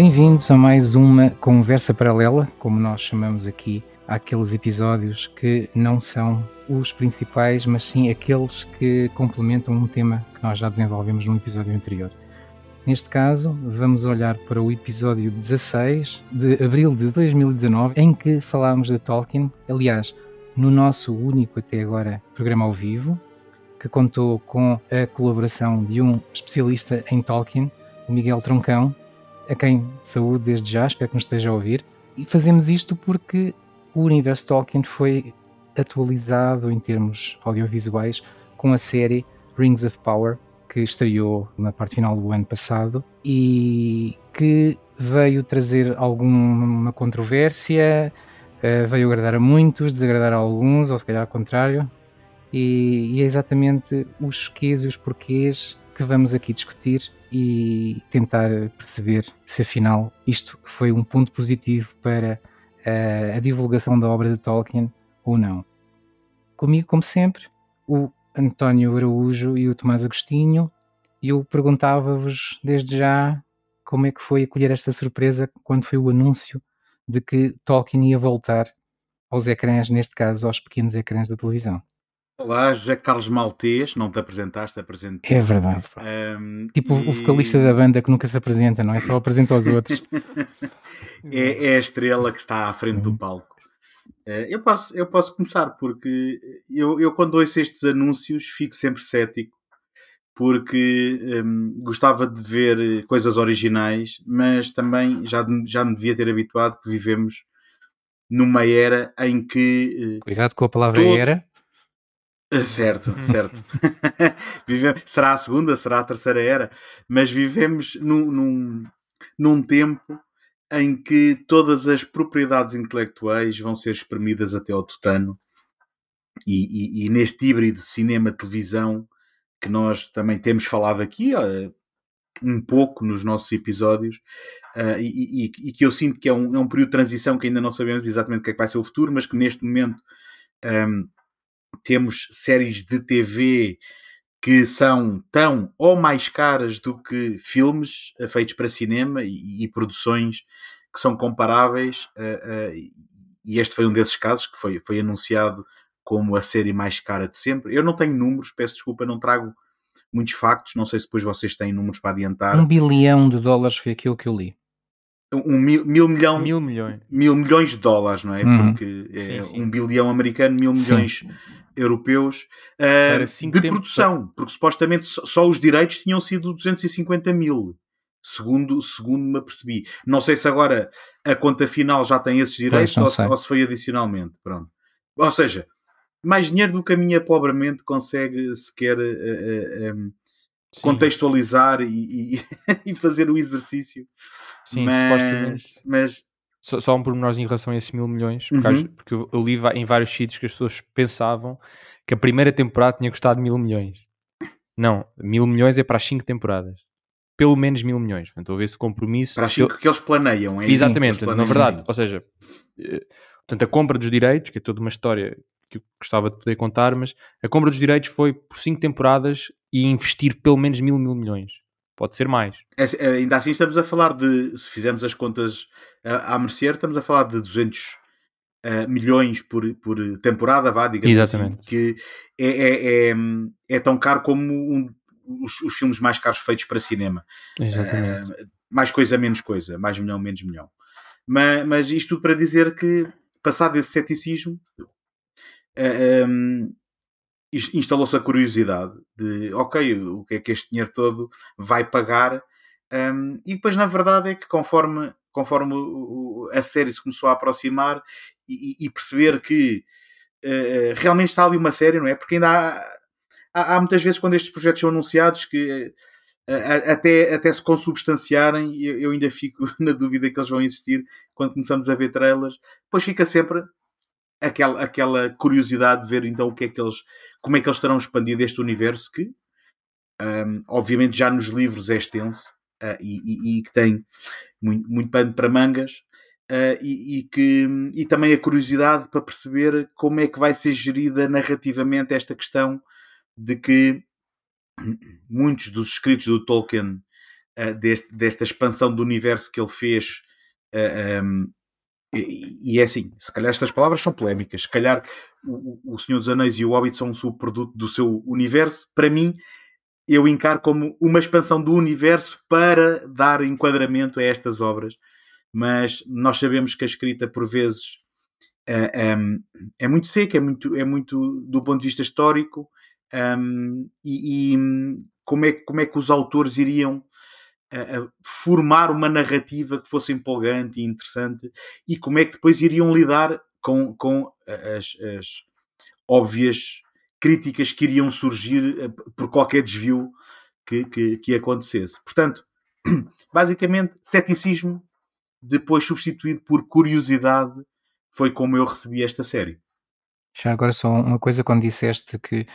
Bem-vindos a mais uma conversa paralela, como nós chamamos aqui, àqueles episódios que não são os principais, mas sim aqueles que complementam um tema que nós já desenvolvemos no episódio anterior. Neste caso, vamos olhar para o episódio 16 de abril de 2019, em que falámos de Tolkien. Aliás, no nosso único até agora programa ao vivo, que contou com a colaboração de um especialista em Tolkien, o Miguel Troncão, a quem saúde desde já, espero que nos esteja a ouvir. E fazemos isto porque o universo Tolkien foi atualizado em termos audiovisuais com a série Rings of Power, que estreou na parte final do ano passado e que veio trazer alguma controvérsia, eh, veio agradar a muitos, desagradar a alguns, ou se calhar ao contrário. E, e é exatamente os quês e os porquês que vamos aqui discutir e tentar perceber se afinal isto foi um ponto positivo para a, a divulgação da obra de Tolkien ou não. Comigo, como sempre, o António Araújo e o Tomás Agostinho, e eu perguntava-vos desde já como é que foi acolher esta surpresa quando foi o anúncio de que Tolkien ia voltar aos ecrãs, neste caso aos pequenos ecrãs da televisão. Olá, José Carlos Maltês, não te apresentaste, apresentei. É verdade. Um, tipo e... o vocalista da banda que nunca se apresenta, não é? Só apresenta aos outros. é, é, a estrela que está à frente do palco. Uh, eu, posso, eu posso começar, porque eu, eu quando ouço estes anúncios fico sempre cético, porque um, gostava de ver coisas originais, mas também já, já me devia ter habituado que vivemos numa era em que. Uh, Cuidado com a palavra todo... era Certo, certo. será a segunda, será a terceira era, mas vivemos num, num, num tempo em que todas as propriedades intelectuais vão ser espremidas até ao tutano e, e, e neste híbrido cinema-televisão que nós também temos falado aqui uh, um pouco nos nossos episódios uh, e, e, que eu sinto que é um, é um período de transição que ainda não sabemos exatamente o que é que vai ser o futuro, mas que neste momento um, temos séries de TV que são tão ou mais caras do que filmes eh, feitos para cinema e, e produções que são comparáveis. Uh, uh, e este foi um desses casos que foi, foi anunciado como a série mais cara de sempre. Eu não tenho números, peço desculpa, não trago muitos factos. Não sei se depois vocês têm números para adiantar. Um bilhão de dólares foi aquilo que eu li um mil, mil, milhão, mil milhões mil milhões de dólares não é uhum. porque é sim, sim. um bilhão americano mil milhões sim. europeus uh, de produção para... porque supostamente só os direitos tinham sido 250 mil segundo segundo me apercebi não sei se agora a conta final já tem esses direitos ou se, ou se, foi adicionalmente pronto ou seja mais dinheiro do que a minha pobremente consegue sequer uh, uh, um, contextualizar e, e, e fazer o exercício Sim, mas, supostamente. Mas... Só, só um pormenorzinho em relação a esses mil milhões, porque, uhum. porque eu, eu, li em vários sítios que as pessoas pensavam que a primeira temporada tinha custado mil milhões. Não, mil milhões é para as cinco temporadas. Pelo menos mil milhões. Portanto, houve esse compromisso. Para as cinco que, que eles planeiam, é Exatamente, na verdade. Ou seja, eh, portanto, a compra dos direitos, que é toda uma história que eu gostava de poder contar, mas a compra dos direitos foi por cinco temporadas e investir pelo menos mil, mil milhões. Pode ser mais. É, é, ainda assim estamos a falar de, se fizermos as contas uh, à mercer, estamos a falar de 200 uh, eh, milhões por, por temporada, vá, digamos assim, Exatamente. assim, que é, é, é, é, tão caro como um, os, os, filmes mais caros feitos para cinema. Exatamente. Uh, mais coisa, menos coisa, mais milhão, menos milhão. Mas, mas isto tudo para dizer que, passado esse ceticismo, um, instalou-se a curiosidade de, ok, o que é que este dinheiro todo vai pagar? Um, e depois, na verdade, é que conforme, conforme a série se começou a aproximar e, e perceber que uh, realmente está ali uma série, não é? Porque ainda há, há, há muitas vezes quando estes projetos são anunciados que até, até se consubstanciarem, eu, eu ainda fico na dúvida que eles vão existir quando começamos a ver trailers. Depois fica sempre aquela, aquela curiosidade de ver então o que é que eles, como é que eles terão expandido este universo que um, obviamente já nos livros é extenso uh, e, e, e, que tem muito, muito pano para mangas uh, e, e, que, e também a curiosidade para perceber como é que vai ser gerida narrativamente esta questão de que muitos dos escritos do Tolkien uh, deste, desta expansão do universo que ele fez. Uh, um, e, e, é assim, se calhar estas palavras são polémicas, se calhar o, o Senhor dos Anéis e o Hobbit são um subproduto do seu universo, para mim eu encaro como uma expansão do universo para dar enquadramento a estas obras, mas nós sabemos que a escrita por vezes é, é, é muito seca, é muito, é muito do ponto de vista histórico, um, e, e, como, é, como é que os autores iriam uh, formar uma narrativa que fosse empolgante e interessante, e como é que depois iriam lidar com, com as, as óbvias críticas que iriam surgir eh, por qualquer desvio que, que, que acontecesse. Portanto, basicamente, ceticismo, depois substituído por curiosidade, foi como eu recebi esta série. Já agora só uma coisa, quando disseste que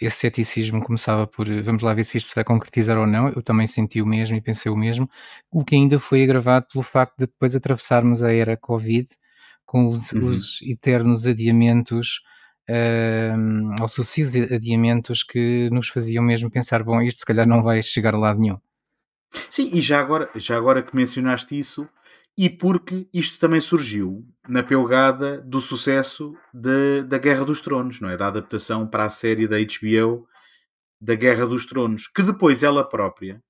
esse ceticismo começava por vamos lá ver se isto se vai concretizar ou não, eu também senti o mesmo e pensei o mesmo, o que ainda foi agravado pelo facto de depois atravessarmos a era Covid com os, uhum. os eternos adiamentos uh, ou sucessivos adiamentos que nos faziam mesmo pensar, bom, isto se calhar não vai chegar a lado nenhum. Sim, e já agora, já agora que mencionaste isso, e porque isto também surgiu na pelgada do sucesso de, da Guerra dos Tronos, não é? Da adaptação para a série da HBO da Guerra dos Tronos, que depois ela própria,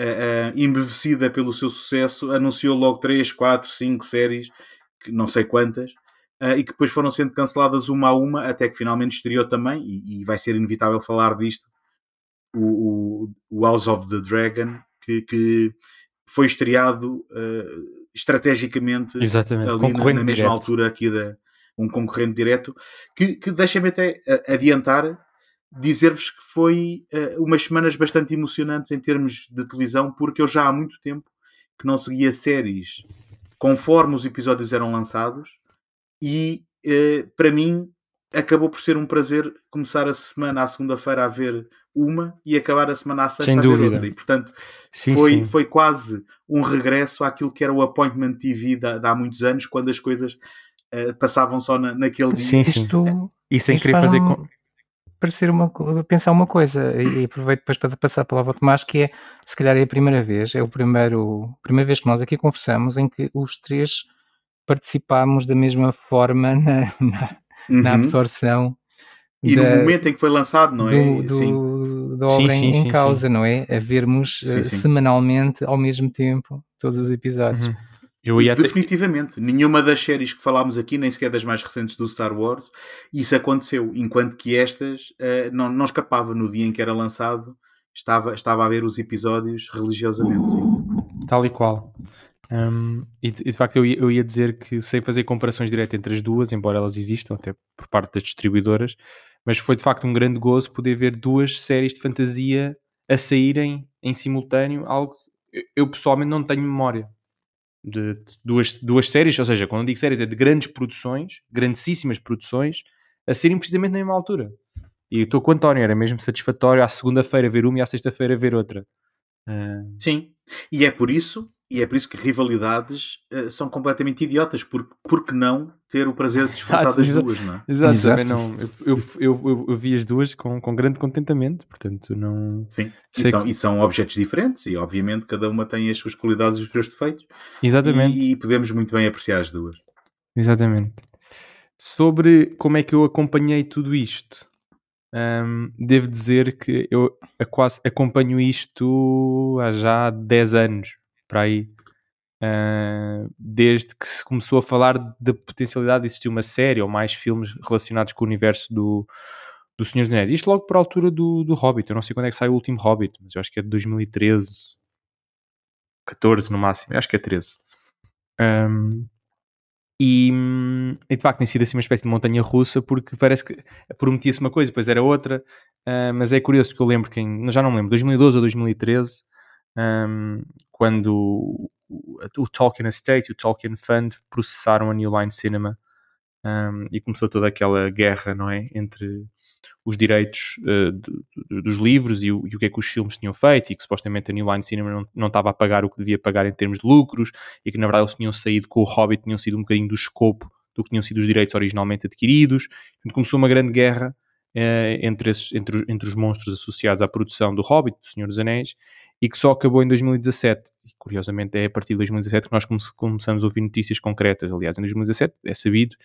uh, embevecida pelo seu sucesso, anunciou logo 3, 4, 5 séries, que não sei quantas, e que depois foram sendo canceladas uma a uma, até que finalmente estreou também, e, vai ser inevitável falar disto, o, House of the Dragon, que, que foi estreado uh, estrategicamente Exatamente. ali na, na, mesma direto. altura aqui da um concorrente direto, que, que deixa-me até adiantar dizer-vos que foi uh, umas semanas bastante emocionantes em termos de televisão, porque eu já há muito tempo que não seguia séries conforme os episódios eram lançados e uh, para mim acabou por ser um prazer começar a semana à segunda-feira a ver uma e acabar a semana à sexta Sem a ver dúvida. outra. E portanto sim, foi, sim. foi quase um regresso àquilo que era o Appointment TV de, de há muitos anos, quando as coisas uh, passavam só na, naquele dia. Sim, sim. Isto, e sem querer fazer. Um, parecer uma, pensar uma coisa e aproveito depois para passar a palavra ao Tomás que é, se calhar é a primeira vez é o primeiro, primeira vez que nós aqui conversamos em que os três participámos da mesma forma na, na, uhum. na absorção e da, no momento em que foi lançado, não é? Do, do, da obra sim, sim, em, sim, causa, não é? A vermos uh, semanalmente, ao mesmo tempo, todos os episódios. Uhum. Definitivamente. Ter... Nenhuma das séries que falámos aqui, nem sequer das mais recentes do Star Wars, isso aconteceu. Enquanto que estas uh, não, não escapava no dia em que era lançado, estava, estava a ver os episódios religiosamente. Sim. Tal e qual. Um, e, e, de facto eu ia, eu ia, dizer que sem fazer comparações diretas entre as duas, embora elas existam até por parte das distribuidoras, mas foi de facto um grande gozo poder ver duas séries de fantasia a saírem em simultâneo, algo que eu pessoalmente não tenho memória de, de duas, duas séries, ou seja, quando eu digo séries é de grandes produções, grandíssimas produções, a serem precisamente na mesma altura. E estou com o António, era mesmo satisfatório à segunda-feira ver uma e à sexta-feira ver outra. Uh... Sim, e é por isso e é por isso que rivalidades uh, são completamente idiotas, porque, porque não ter o prazer de desfrutar das duas, não é? Exato, Exato. Não, eu, eu, eu, eu, vi as duas com, com grande contentamento, portanto não... Sim, e são, que... e são, objetos diferentes e obviamente cada uma tem as suas qualidades e os seus defeitos. Exatamente. E, e podemos muito bem apreciar as duas. Exatamente. Sobre como é que eu acompanhei tudo isto, um, devo dizer que eu quase acompanho isto há já 10 anos para aí, uh, desde que se começou a falar da potencialidade de existir uma série ou mais filmes relacionados com o universo do, do Senhor dos Anéis. Isto logo por altura do, do Hobbit. Eu não sei quando é que sai o último Hobbit, mas eu acho que é de 2013, 14 no máximo. Eu acho que é 13. Um, e, e, de facto tem sido assim uma espécie de montanha russa porque parece que prometia-se uma coisa, depois era outra. Uh, mas é curioso porque eu lembro que em, já não lembro, 2012 ou 2013 um, quando o, o, Tolkien Estate e o Tolkien Fund processaram a New Line Cinema um, e começou toda aquela guerra, não é? Entre os direitos uh, dos livros e o, e o, que é que os filmes tinham feito e que supostamente a New Line Cinema não, não estava a pagar o que devia pagar em termos de lucros e que na verdade eles tinham saído com o Hobbit, tinham sido um bocadinho do escopo do que tinham sido os direitos originalmente adquiridos. Começou uma grande guerra entre, esses, entre, entre os monstros associados à produção do Hobbit, do Senhor dos Anéis, e que só acabou em 2017. E, curiosamente, é a partir de 2017 que nós come começamos a ouvir notícias concretas. Aliás, em 2017 é sabido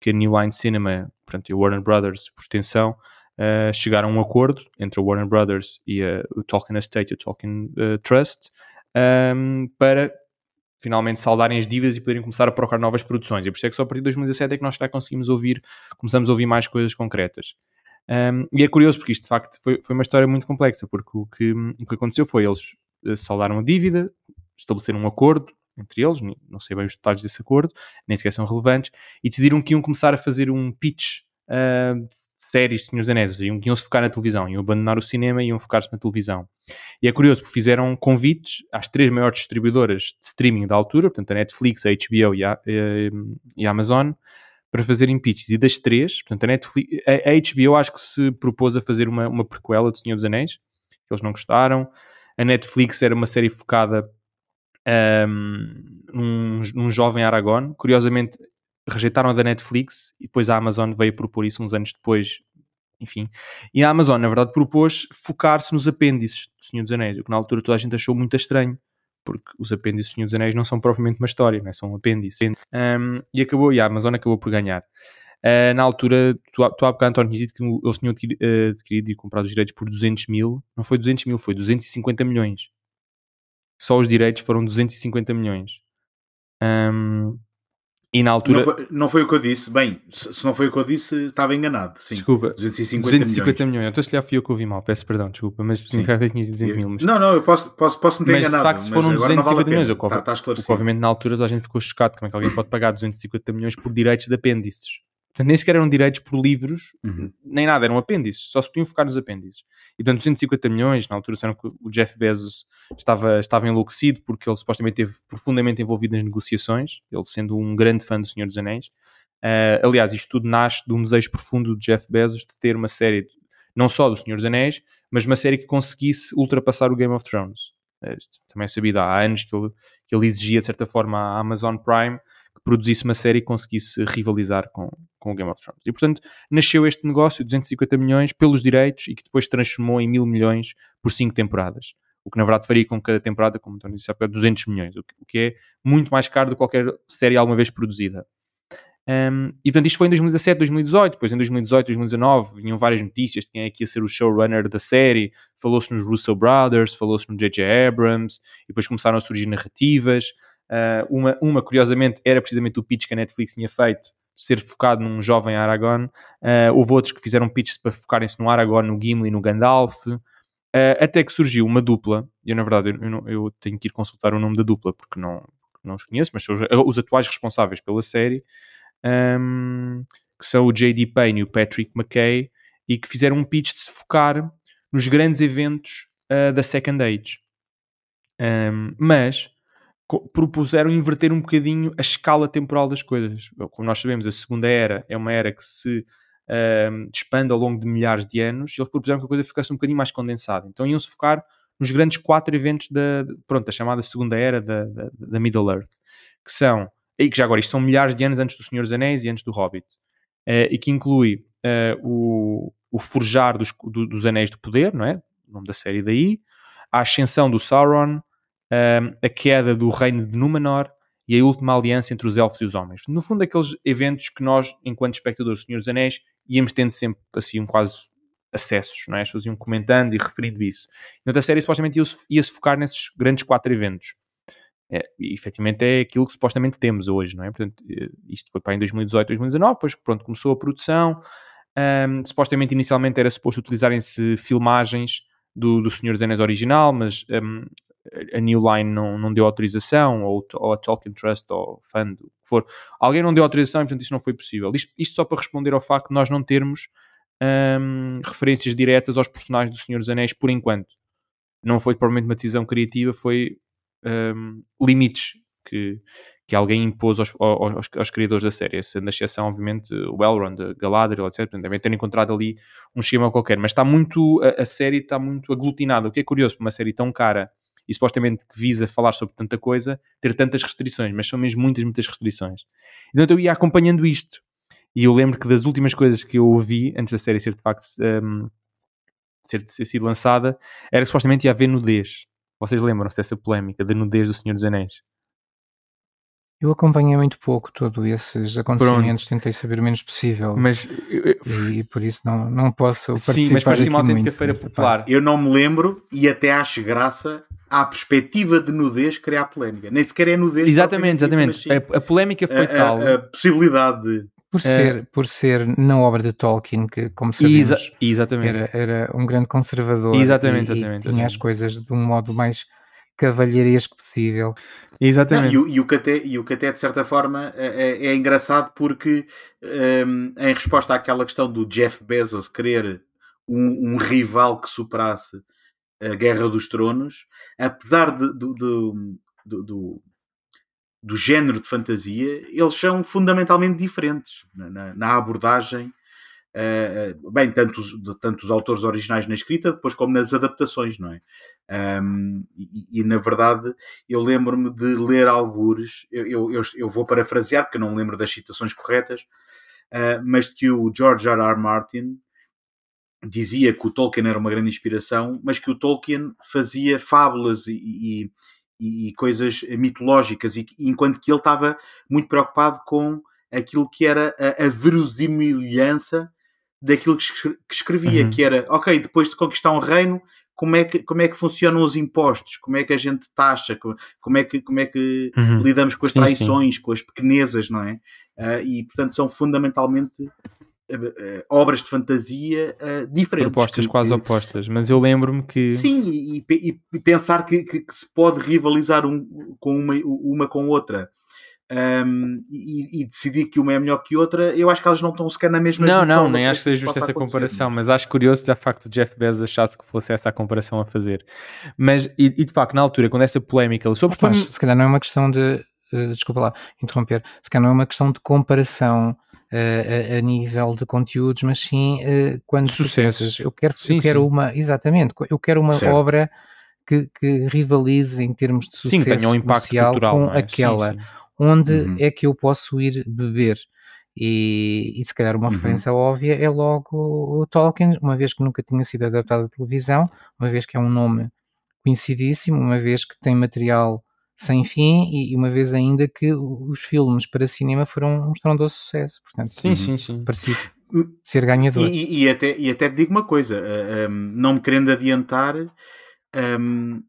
que a New Line Cinema, portanto, e a Warner Brothers, por extensão, uh, chegaram a um acordo entre a Warner Brothers e a, o Tolkien Estate e o Tolkien uh, Trust um, ehm, para finalmente saldarem as dívidas e poderem começar a procurar novas produções. E por isso é que só a partir de 2017 é que nós já conseguimos ouvir, começamos a ouvir mais coisas concretas. Um, e é curioso porque isto de facto foi, foi uma história muito complexa, porque o que, o que aconteceu foi eles eh, saldaram a dívida, estabeleceram um acordo entre eles, não sei bem os detalhes desse acordo, nem sequer são relevantes, e decidiram que iam começar a fazer um pitch uh, de séries de Senhores Anéis, iam, iam se focar na televisão, iam abandonar o cinema e iam focar-se na televisão. E é curioso porque fizeram convites às três maiores distribuidoras de streaming da altura, portanto a Netflix, a HBO e a, eh, e a Amazon, para fazerem pitches. E das três, portanto, a, Netflix, a, a HBO acho que se propôs a fazer uma, uma prequela de Senhor dos Anéis, que eles não gostaram. A Netflix era uma série focada um, num, num jovem Aragorn. Curiosamente, rejeitaram a da Netflix e depois a Amazon veio propor isso uns anos depois. Enfim, e a Amazon, na verdade, propôs focar-se nos apêndices do Senhor dos Anéis, o que na altura toda a gente achou muito estranho, porque os apêndices do Senhor dos Anéis não são propriamente uma história, não é? são apêndices. Um, e acabou, e a Amazon acabou por ganhar. Uh, na altura, tu, há bocado, António, dito que eles tinham uh, adquirido e comprado os direitos por 200 mil. Não foi 200 mil, foi 250 milhões. Só os direitos foram 250 milhões. Um, e na altura. Não foi, não foi, o que eu disse. Bem, se não foi o que eu disse, estava enganado. Sim. Desculpa. 250, 250 milhões. milhões. Então, se calhar fui eu que ouvi mal. Peço perdão, desculpa. Mas significa que tinhas 200 mil. Mas... Não, não, eu posso, posso, posso me ter mas, enganado. Mas de facto, foram 250 vale milhões. Está, está obviamente, na altura, toda a gente ficou chocado. Como é que alguém pode pagar 250 milhões por direitos de apêndices? Portanto, nem sequer eram direitos por livros, uhum. nem nada, eram apêndices, só se podiam focar nos apêndices. E portanto, 250 milhões, na altura disseram que o Jeff Bezos estava, estava enlouquecido porque ele supostamente esteve profundamente envolvido nas negociações, ele sendo um grande fã do Senhor dos Anéis. Uh, aliás, isto tudo nasce de um desejo profundo de Jeff Bezos de ter uma série, de, não só do Senhor dos Anéis, mas uma série que conseguisse ultrapassar o Game of Thrones. Uh, também é sabido há anos que ele, que ele exigia, de certa forma, à Amazon Prime que produzisse uma série e conseguisse rivalizar com, com o Game of Thrones. E portanto nasceu este negócio, 250 milhões pelos direitos e que depois transformou em mil milhões por cinco temporadas. O que na verdade faria com cada temporada, como António disse há 200 milhões, o que é muito mais caro do que qualquer série alguma vez produzida. Um, e portanto isto foi em 2017, 2018, depois em 2018, 2019 vinham várias notícias de quem é que ia ser o showrunner da série, falou-se nos Russo Brothers, falou-se no J.J. Abrams, e depois começaram a surgir narrativas, Uh, uma, uma, curiosamente, era precisamente o pitch que a Netflix tinha feito, ser focado num jovem Aragorn. Uh, houve outros que fizeram pitches para focarem-se no Aragorn, no Gimli no Gandalf. Uh, até que surgiu uma dupla, eu, na verdade, eu, eu, tenho que ir consultar o nome da dupla, porque não, não os conheço, mas são os, os atuais responsáveis pela série, um, que são o J.D. Payne e o Patrick McKay, e que fizeram um pitch de se focar nos grandes eventos da Second Age. Um, mas propuseram inverter um bocadinho a escala temporal das coisas. Como nós sabemos, a Segunda Era é uma era que se expande ao longo de milhares de anos e eles propuseram que a coisa ficasse um bocadinho mais condensada. Então iam-se focar nos grandes quatro eventos da, pronto, a chamada Segunda Era da, da, da Middle Earth, que são, e que já agora isto são milhares de anos antes do Senhor dos Anéis e antes do Hobbit, uh, e que inclui uh, o, o forjar dos, do, dos Anéis do Poder, não é? O nome da série daí, a ascensão do Sauron, a queda do reino de Númenor e a última aliança entre os elfos e os homens. No fundo, aqueles eventos que nós, enquanto espectadores do Senhor dos Anéis, íamos tendo sempre assim um quase acessos, não é? As pessoas iam comentando e referindo isso. Outra série supostamente ia-se ia focar nesses grandes quatro eventos. É, e efetivamente é aquilo que supostamente temos hoje, não é? Portanto, eh, isto foi para em 2018, 2019, depois pronto, começou a produção. Um, supostamente inicialmente era suposto utilizarem-se filmagens do, do Senhor dos Anéis original, mas um, a New Line não, não deu autorização, ou, ou a Tolkien Trust, ou Fund, o que for. Alguém não deu autorização e, portanto, isso não foi possível. Isto, isto só para responder ao facto de nós não termos hum, referências diretas aos personagens do Senhor dos Anéis por enquanto. Não foi provavelmente uma decisão criativa, foi hum, limites que, que alguém impôs aos, aos, aos, criadores da série, sendo a exceção, obviamente, o Elrond, Galadriel, etc. Devem ter encontrado ali um esquema qualquer, mas está muito, a, a série está muito aglutinada, o que é curioso para uma série tão cara e supostamente que visa falar sobre tanta coisa, ter tantas restrições, mas são mesmo muitas, muitas restrições. Então eu ia acompanhando isto. E eu lembro que das últimas coisas que eu ouvi antes da série ser de facto um, ser, ter sido lançada era que supostamente ia haver nudez. Vocês lembram-se dessa polémica da nudez do Senhor dos Anéis? Eu acompanhei muito pouco todos esses acontecimentos, Pronto. tentei saber o menos possível. Mas e, e, por isso não, não posso participar Sim, mas parecia uma autêntica feira popular. Parte. Eu não me lembro e até acho graça à perspectiva de nudez criar polémica. Nem sequer é nudez. Exatamente, exatamente. A, a, polémica foi a, tal. A, a possibilidade de por é. ser, por ser na obra de Tolkien, que, como sabemos, Exa era, era, um grande conservador exatamente, e, exatamente, e exatamente. tinha as coisas de um modo mais cavalheiresco possível. Exatamente. Não, e, e, o que até, e o que até, de certa forma, é, é, é engraçado porque, um, em resposta àquela questão do Jeff Bezos querer um, um, rival que superasse a Guerra dos Tronos, apesar de, do, do, do, do, género de fantasia, eles são fundamentalmente diferentes na, na abordagem Uh, bem, tanto os, tanto os autores originais na escrita, depois como nas adaptações, não é? Um, e, e, na verdade, eu lembro-me de ler algures, eu, eu, eu, vou parafrasear porque não lembro das citações corretas, uh, mas que o George R. R. Martin dizia que o Tolkien era uma grande inspiração, mas que o Tolkien fazia fábulas e, e, e coisas mitológicas, e, enquanto que ele estava muito preocupado com aquilo que era a, a verosimilhança daquilo que, escrevia, uhum. que era, ok, depois de conquistar um reino, como é que, como é que funcionam os impostos, como é que a gente taxa, como é que, como é que uhum. lidamos com as traições, sim, sim. com as pequenezas, não é? Uh, e, portanto, são fundamentalmente uh, uh, obras de fantasia diferentes. Propostas que, quase que... opostas, mas eu lembro-me que... Sim, e, e, e pensar que, que, que, se pode rivalizar um, com uma, uma com outra um, e, e, decidir que uma é melhor que outra, eu acho que elas não estão sequer na mesma. Não, não, nem acho que seja justa essa comparação, mas acho curioso de facto de Jeff Bezos achasse que fosse essa a comparação a fazer. Mas, e, e de facto, na altura, quando essa polémica sobre. Mas, se calhar não é uma questão de. Uh, desculpa lá, interromper. Se calhar não é uma questão de comparação. Uh, a, a, nível de conteúdos, mas sim uh, quando sucessos. eu quero, sim, eu quero sim. uma, exatamente, eu quero uma certo. obra que, que, rivalize em termos de sucesso sim, tenha um impacto cultural, com é? aquela. Sim, onde uhum. é que eu posso ir beber. E, e se calhar uma uhum. referência óbvia é logo o Tolkien, uma vez que nunca tinha sido adaptado à televisão, uma vez que é um nome conhecidíssimo, uma vez que tem material sem fim e uma vez ainda que os filmes para cinema foram um estrondoso sucesso. Portanto, sim, sim, sim. Parecia ser ganhador. E, e, até, e até te digo uma coisa, uh, eh, um, não me querendo adiantar, um,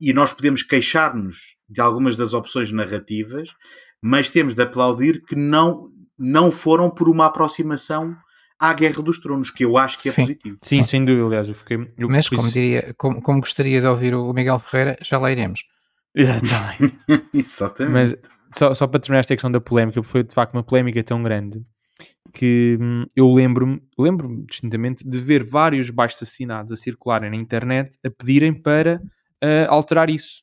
e nós podemos queixar-nos de algumas das opções narrativas, mas temos de aplaudir que não, não foram por uma aproximação à Guerra dos Tronos, que eu acho que é Sim. positivo. Sim, sem dúvida, aliás, eu fiquei... Eu mas como, diria, como, como, gostaria de ouvir o Miguel Ferreira, já lá iremos. Exatamente. Exatamente. Mas só, só para terminar esta questão da polémica, foi de facto uma polémica tão grande que hum, eu lembro-me, lembro-me distintamente de ver vários baixos assinados a circularem na internet a pedirem para uh, alterar isso.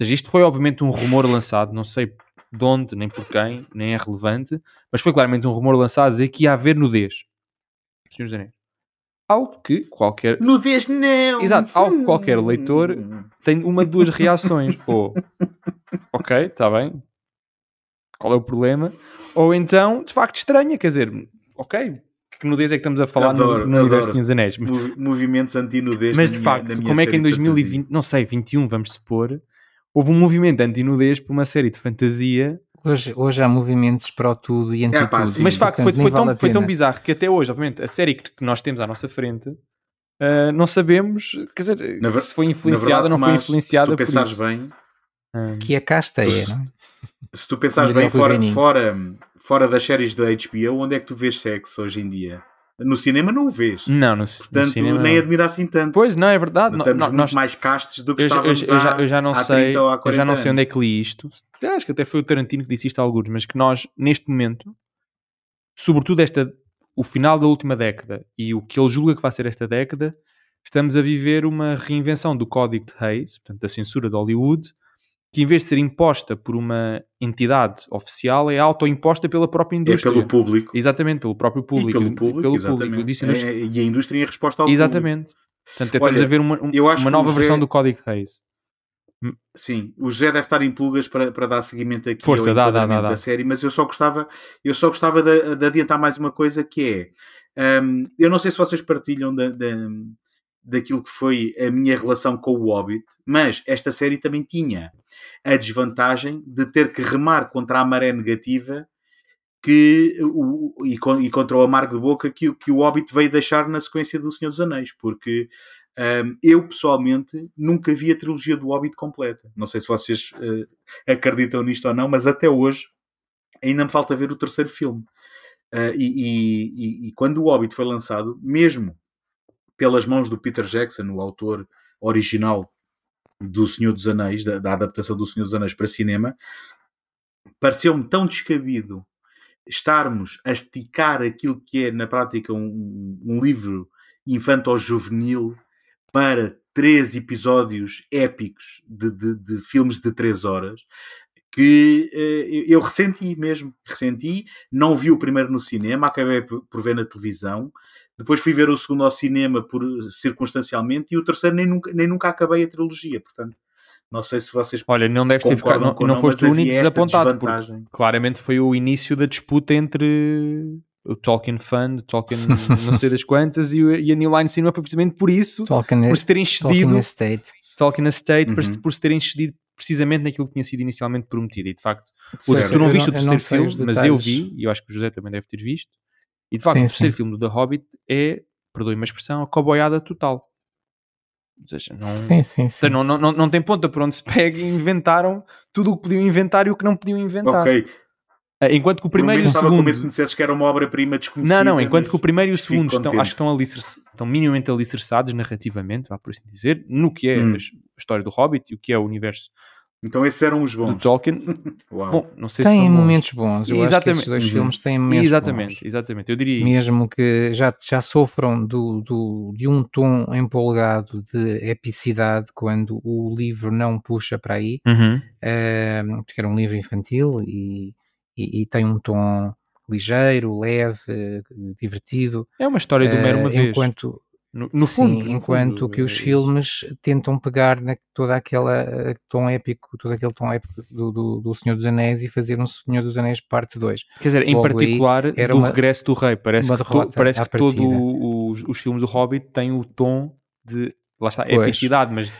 Seja, isto foi obviamente um rumor lançado, não sei de onde, nem por quem, nem é relevante, mas foi claramente um rumor lançado a dizer que ia haver nudez. Senhor Anéis. Algo que qualquer. Nudez não! Exato, algo que qualquer leitor tem uma de duas reações. Ou, ok, está bem, qual é o problema? Ou então, de facto, estranha, quer dizer, ok, que nudez é que estamos a falar adoro, no, no universo dos Anéis? Mas, Movimentos anti-nudez. Mas de minha, facto, como é que em 2020, não sei, 21, vamos supor, houve um movimento anti-nudez por uma série de fantasia. Hoje, hoje há movimentos para o tudo e anti-tudo. É, mas de facto foi, foi, tão, foi tão bizarro que até hoje, obviamente, a série que, que nós temos à nossa frente. Uh, não sabemos, quer dizer, na, se foi influenciada ou não foi influenciada. Se tu pensares bem, ah. que a casta é, não? Se tu pensares bem, fora, fora, fora das séries da HBO, onde é que tu vês sexo hoje em dia? No cinema não o vês. Não, no, Portanto, no cinema nem admira assim tanto. Pois, não, é verdade. Estamos muito nós, mais castos do que eu, estávamos eu, eu, já, eu já não sei, Eu já não sei onde é que li isto. Acho que até foi o Tarantino que disse isto a alguns, mas que nós, neste momento, sobretudo esta, o final da última década e o que ele julga que vai ser esta década, estamos a viver uma reinvenção do Código de Reis, portanto, da censura de Hollywood, que em vez de ser imposta por uma entidade oficial, é autoimposta pela própria indústria. É pelo público. Exatamente, pelo próprio público. E pelo público, pelo público. É, e a indústria em resposta ao exatamente. público. Portanto, estamos a ver uma, uma nova versão do Código de Reis. Hum. Sim, o José deve estar em plugas para, para dar seguimento aqui Força, ao dá, dá, dá, da série, mas eu só gostava, eu só gostava de, de adiantar mais uma coisa que é um, eu não sei se vocês partilham da, daquilo que foi a minha relação com o Hobbit, mas esta série também tinha a desvantagem de ter que remar contra a maré negativa que o, e, e contra o amargo de boca que, que o Hobbit veio deixar na sequência do Senhor dos Anéis, porque um, eu pessoalmente nunca vi a trilogia do Hobbit completa. Não sei se vocês uh, acreditam nisto ou não, mas até hoje ainda me falta ver o terceiro filme. Uh, e, e, e, quando o Hobbit foi lançado, mesmo pelas mãos do Peter Jackson, o autor original do Senhor dos Anéis, da, da adaptação do Senhor dos Anéis para cinema, pareceu-me tão descabido estarmos a esticar aquilo que é, na prática, um, um livro infanto-juvenil para três episódios épicos de, de, de, filmes de três horas que eh, eu ressenti mesmo, ressenti, não vi o primeiro no cinema, acabei por ver na televisão, depois fui ver o segundo ao cinema por circunstancialmente e o terceiro nem nunca, nem nunca acabei a trilogia, portanto não sei se vocês. Olha, não deve ter ficado. Não, não, não foste o único desapontado. Porque claramente foi o início da disputa entre o Tolkien Fund, Tolkien não sei das quantas, e, e a New Line Cinema foi precisamente por isso, Tolkien, por se terem excedido. Tolkien Estate. Tolkien Estate, uhum. por, por se terem excedido precisamente naquilo que tinha sido inicialmente prometido. E de facto, certo. tu não viste o terceiro filme, mas eu vi, e eu acho que o José também deve ter visto. E de facto, sim, o terceiro sim. filme do The Hobbit é, perdoe-me a expressão, a coboiada total. Ou seja, não, sim, sim, sim. Não, não, não, não tem ponta por onde se pega e inventaram tudo o que podiam inventar e o que não podiam inventar. Ok. Eh, enquanto que o primeiro e o segundo. Com medo que me que era uma obra-prima desconhecida. Não, não, enquanto que o primeiro e o segundo estão, acho que estão, alicer... estão minimamente alicerçados narrativamente, vá por assim dizer, no que é hum. a história do Hobbit e o que é o universo então esses eram os bons. Do Tolkien. Bom, não sei tem se momentos bons. Eu exatamente. acho que esses dois uhum. filmes têm momentos exatamente, bons. Exatamente, eu diria Mesmo isso. que já, já sofram do, do, de um tom empolgado de epicidade quando o livro não puxa para aí, uhum. uh, porque era um livro infantil e, e, e, tem um tom ligeiro, leve, divertido. É uma história do Mero uma uh, vez. Enquanto, no, no fundo, Sim, enquanto fundo, que os é filmes tentam pegar na, toda aquela eh, tom épico, todo aquele tom épico do, do, do, Senhor dos Anéis e fazer um Senhor dos Anéis parte 2. Quer dizer, em particular do uma, Regresso do Rei, parece que, to, parece que todos os, os filmes do Hobbit têm o tom de, lá está, pois. epicidade, mas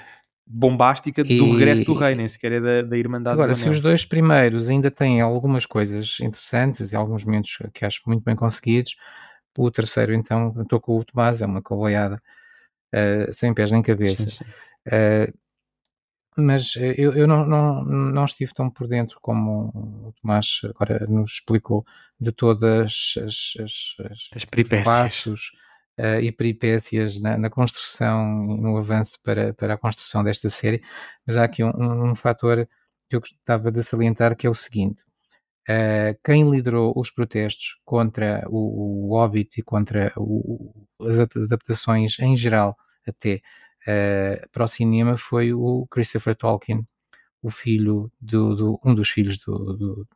bombástica do e, Regresso do Rei, nem sequer é da, da Irmandade Agora, se os dois primeiros ainda têm algumas coisas interessantes e alguns momentos que acho muito bem conseguidos, o terceiro, então, estou com o Tomás, é uma coboiada uh, sem pés nem cabeça. Sim, sim. Uh, mas eu, eu não, não, não, estive tão por dentro como o Tomás agora nos explicou de todas as, as, as, as peripécias. passos uh, e peripécias na, na, construção e no avanço para, para a construção desta série. Mas há aqui um, um, um fator que eu gostava de salientar que é o seguinte: Uh, quem liderou os protestos contra o, o Hobbit e contra o, as adaptações em geral até uh, para o cinema foi o Christopher Tolkien, o filho do, do um dos filhos do, do,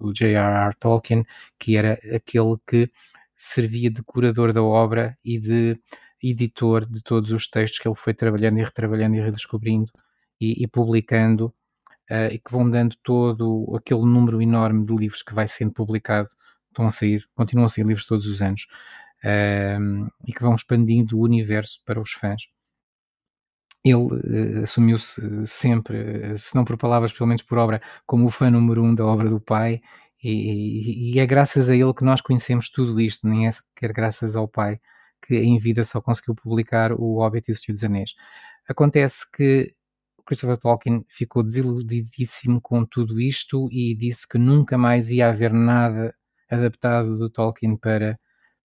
do J.R.R. Tolkien, que era aquele que servia de curador da obra e de editor de todos os textos que ele foi trabalhando e retrabalhando e redescobrindo e, e publicando uh, e que vão dando todo aquele número enorme de livros que vai sendo publicado, estão a sair, continuam a sair livros todos os anos, uh, e que vão expandindo o universo para os fãs. Ele uh, assumiu-se sempre, se não por palavras, pelo menos por obra, como o fã número um da obra do pai, e, e, é graças a ele que nós conhecemos tudo isto, nem é sequer graças ao pai que em vida só conseguiu publicar o Hobbit e o Senhor dos Anéis. Acontece que Christopher Tolkien ficou desiludidíssimo com tudo isto e disse que nunca mais ia haver nada adaptado do Tolkien para,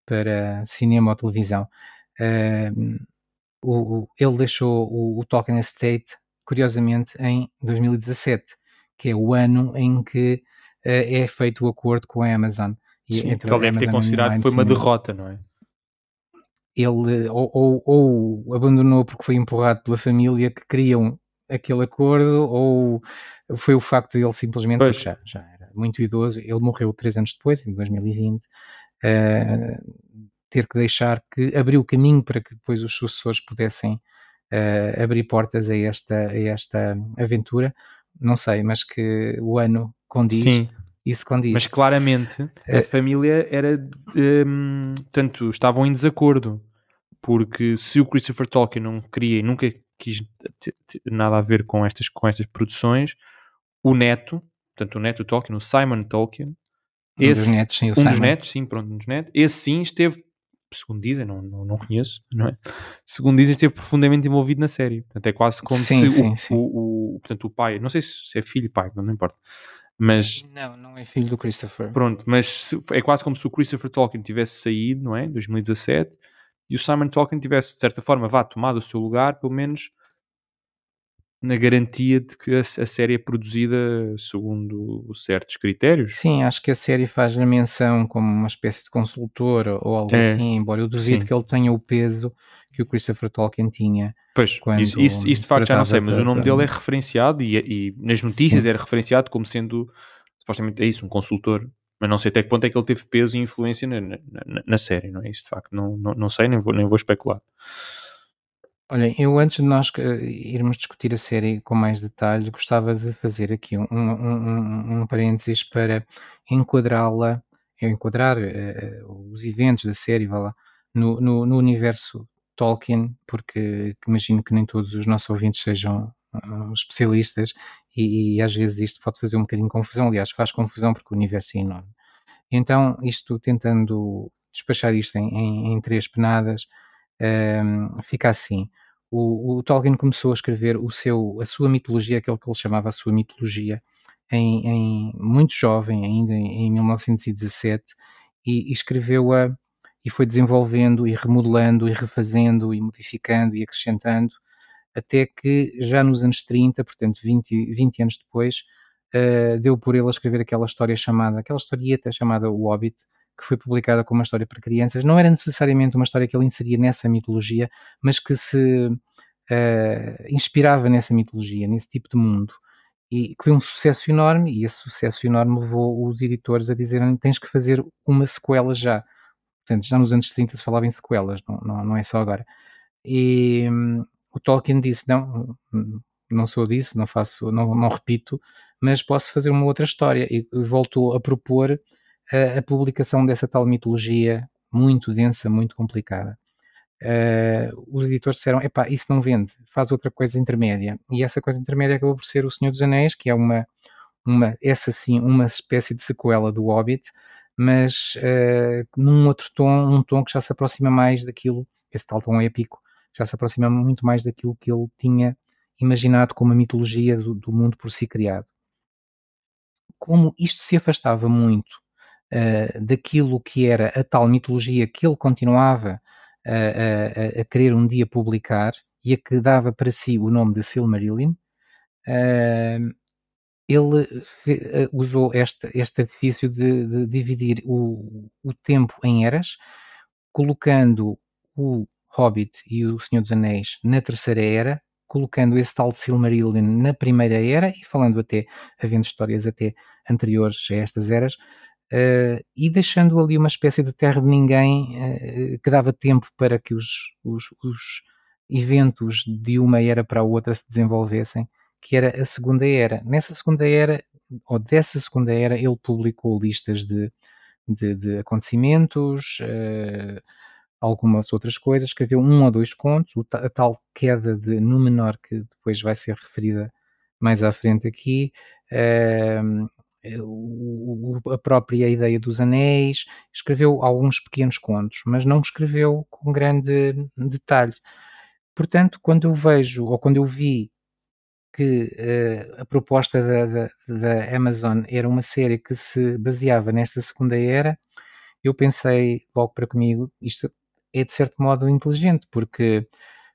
para cinema ou televisão. Uh, o, o, ele deixou o, o, Tolkien Estate, curiosamente, em 2017, que é o ano em que uh, é feito o acordo com a Amazon. E, Sim, entre que ele deve ter considerado que foi uma derrota, não é? Ele ou, ou, ou, abandonou porque foi empurrado pela família que queriam aquele acordo ou foi o facto de ele simplesmente já, já era muito idoso, ele morreu três anos depois, em 2020, uh, eh, ter que deixar que abriu o caminho para que depois os sucessores pudessem uh, abrir portas a esta, a esta aventura. Não sei, mas que o ano condiz. Sim. Isso condiz. Mas claramente a uh, família era. Um, portanto, estavam em desacordo. Porque se o Christopher Tolkien não queria e nunca quis nada a ver com estas, com estas produções, o neto, portanto, o neto Tolkien, o Simon Tolkien, um esse, dos netos, sim, o um Simon. dos netos, sim, pronto, um dos netos, esse sim esteve segundo dizem, não, não, não conheço, não é? Segundo dizem, esteve profundamente envolvido na série. Portanto, é quase como sim, se sim, o, sim. O, o, portanto, o pai, não sei se é filho pai, não, não importa, mas... Não, não é filho do Christopher. Pronto, mas se, é quase como se o Christopher Tolkien tivesse saído, não é? 2017, e o Simon Tolkien tivesse, de certa forma, vá, tomado o seu lugar, pelo menos na garantia de que a, série é produzida segundo certos critérios. Sim, acho que a série faz a menção como uma espécie de consultor ou algo é, assim, embora eu duvido que ele tenha o peso que o Christopher Tolkien tinha. Pois, isso, isso, isso de facto já não sei, mas o nome dele é referenciado e, e nas notícias sim. era referenciado como sendo, supostamente é isso, um consultor. Mas não sei até que ponto é que ele teve peso e influência na, na, na, série, não é? Isso de facto não, não, não sei, nem vou, nem vou especular. Olha, eu antes de nós uh, irmos discutir a série com mais detalhe, gostava de fazer aqui um, um, um, um parênteses para enquadrá-la, enquadrar uh, os eventos da série lá, no, no, no, universo Tolkien, porque imagino que nem todos os nossos ouvintes sejam especialistas e, e, às vezes isto pode fazer um bocadinho de confusão, aliás, faz confusão porque o universo é enorme. Então, isto tentando despachar isto em, em, em três penadas, fica assim o, o, Tolkien começou a escrever o seu, a sua mitologia, aquilo que ele chamava a sua mitologia, em, em muito jovem, ainda em 1917, e, e escreveu-a e foi desenvolvendo e remodelando e refazendo e modificando e acrescentando, até que já nos anos 30, portanto 20, 20 anos depois, uh, deu por ele a escrever aquela história chamada, aquela historieta chamada O Hobbit, que foi publicada como uma história para crianças. Não era necessariamente uma história que ele inseria nessa mitologia, mas que se uh, inspirava nessa mitologia, nesse tipo de mundo. E que foi um sucesso enorme, e esse sucesso enorme levou os editores a dizerem tens que fazer uma sequela já. Portanto, já nos anos 30 se falava em sequelas, não, não, não é só agora. E um, o Tolkien disse: Não, não sou disso, não faço, não, não repito, mas posso fazer uma outra história. E voltou a propor a, a publicação dessa tal mitologia muito densa, muito complicada. Uh, os editores disseram: epá, isso não vende, faz outra coisa intermédia. E essa coisa intermédia acabou por ser O Senhor dos Anéis, que é uma, uma essa sim, uma espécie de sequela do Hobbit, mas uh, num outro tom, um tom que já se aproxima mais daquilo, esse tal tom épico, já se aproxima muito mais daquilo que ele tinha imaginado como a mitologia do, do mundo por si criado. Como isto se afastava muito uh, daquilo que era a tal mitologia que ele continuava a, a, a, querer um dia publicar e a que dava para si o nome de Silmarillion, uh, ele fe, uh, usou este, este artifício de, de dividir o, o, tempo em eras, colocando o Hobbit e o Senhor dos Anéis na terceira era, colocando esse tal de Silmarillion na primeira era e falando até, havendo histórias até anteriores a estas eras, Uh, e deixando ali uma espécie de terra de ninguém uh, que dava tempo para que os, os, os, eventos de uma era para a outra se desenvolvessem, que era a Segunda Era. Nessa Segunda Era, ou dessa Segunda Era, ele publicou listas de, de, de acontecimentos, uh, algumas outras coisas, escreveu um ou dois contos, a tal queda de Númenor, que depois vai ser referida mais à frente aqui, Uh, eh, a própria ideia dos anéis, escreveu alguns pequenos contos, mas não escreveu com grande detalhe. Portanto, quando eu vejo, ou quando eu vi que uh, a proposta da, da, da, Amazon era uma série que se baseava nesta segunda era, eu pensei logo para comigo, isto é de certo modo inteligente, porque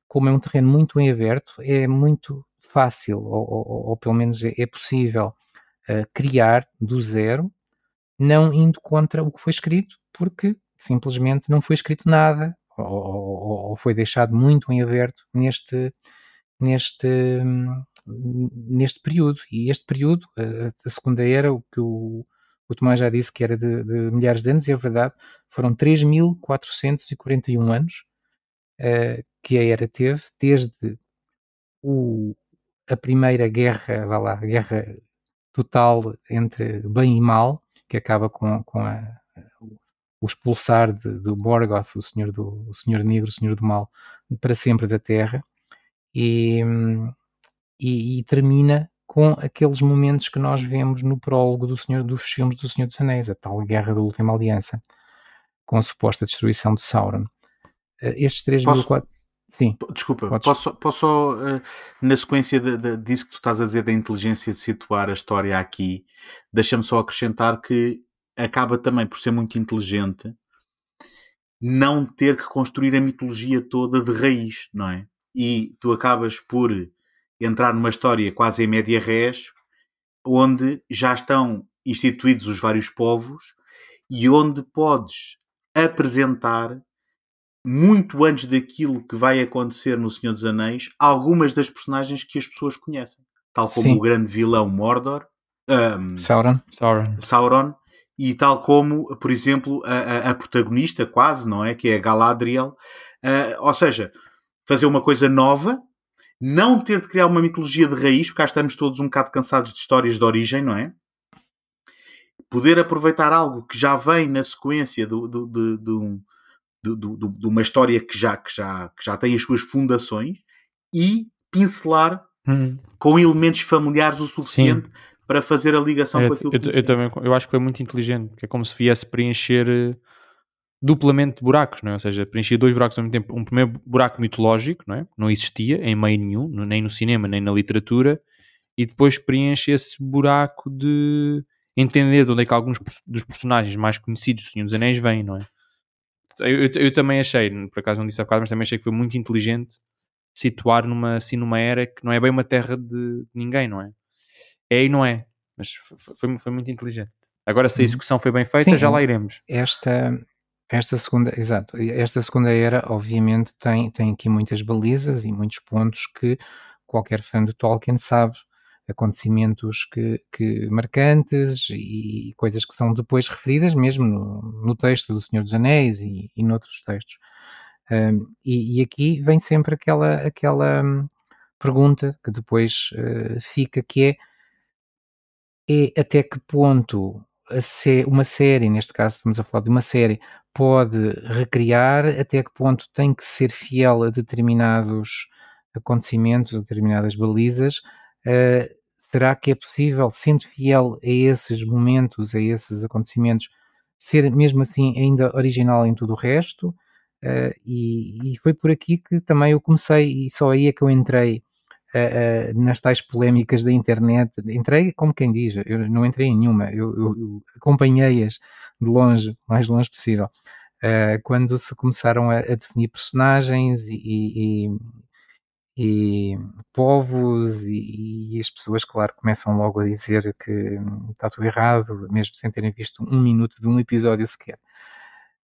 como é um terreno muito em aberto, é muito fácil, ou, ou, ou pelo menos é, é possível, criar do zero, não indo contra o que foi escrito, porque simplesmente não foi escrito nada ou, ou, foi deixado muito em aberto neste, neste, neste período. E este período, a, a segunda era, o que o, o Tomás já disse que era de, de milhares de anos, e é verdade, foram 3.441 anos uh, que a era teve, desde o, a primeira guerra, vá lá, guerra total entre bem e mal, que acaba com, com a, o expulsar de, de Morgoth, o senhor, do, o senhor negro, o senhor do mal, para sempre da Terra, e, e, e, termina com aqueles momentos que nós vemos no prólogo do senhor, dos filmes do Senhor dos Anéis, a tal Guerra da Última Aliança, com a suposta destruição de Sauron. Eh, estes 3.004... Sim. Desculpa, podes. posso, posso só, uh, na sequência de, de, disso que tu estás a dizer da inteligência de situar a história aqui, deixa-me só acrescentar que acaba também por ser muito inteligente não ter que construir a mitologia toda de raiz, não é? E tu acabas por entrar numa história quase em média res, onde já estão instituídos os vários povos e onde podes apresentar muito antes daquilo que vai acontecer no Senhor dos Anéis, algumas das personagens que as pessoas conhecem. Tal como Sim. o grande vilão Mordor, um, Sauron. Sauron. Sauron, e tal como, por exemplo, a, a, a protagonista, quase, não é? Que é a Galadriel. Uh, ou seja, fazer uma coisa nova, não ter de criar uma mitologia de raiz, porque cá estamos todos um bocado cansados de histórias de origem, não é? Poder aproveitar algo que já vem na sequência do, do, do, do de, uma história que já, que, já, que já tem as suas fundações e pincelar hum. com elementos familiares o suficiente Sim. para fazer a ligação é, com aquilo eu, que eu, também eu acho que foi muito inteligente, que é como se viesse preencher eh, duplamente buracos, não é? ou seja, preencher dois buracos ao mesmo tempo. Um primeiro buraco mitológico, não é? Não existia em meio nenhum, nem no cinema, nem na literatura, e depois preenche esse buraco de entender de onde é que alguns dos personagens mais conhecidos do Senhor dos Anéis vêm, não é? eu, eu, eu, também achei, por acaso não disse há bocado, mas também achei que foi muito inteligente situar numa, assim, numa era que não é bem uma terra de ninguém, não é? É e não é, mas foi, foi muito inteligente. Agora, se a uhum. execução foi bem feita, Sim, já lá iremos. Esta, esta segunda, exato, esta segunda era, obviamente, tem, tem aqui muitas balizas e muitos pontos que qualquer fã de Tolkien sabe acontecimentos que, que, marcantes e coisas que são depois referidas mesmo no, no texto do Senhor dos Anéis e, e noutros textos. Um, e, e, aqui vem sempre aquela, aquela hum, pergunta que depois uh, fica que é, é até que ponto uma série, neste caso estamos a falar de uma série, pode recriar, até que ponto tem que ser fiel a determinados acontecimentos, a determinadas balizas, Uh, será que é possível, sendo fiel a esses momentos, a esses acontecimentos, ser mesmo assim ainda original em tudo o resto? Uh, e, e, foi por aqui que também eu comecei, e só aí é que eu entrei uh, uh, nas tais polémicas da internet. Entrei, como quem diz, eu não entrei em nenhuma, eu, eu, eu acompanhei-as de longe, mais longe possível. quando se começaram a, a definir personagens e, e, e povos e, e, as pessoas, claro, começam logo a dizer que está tudo errado, mesmo sem terem visto um minuto de um episódio sequer.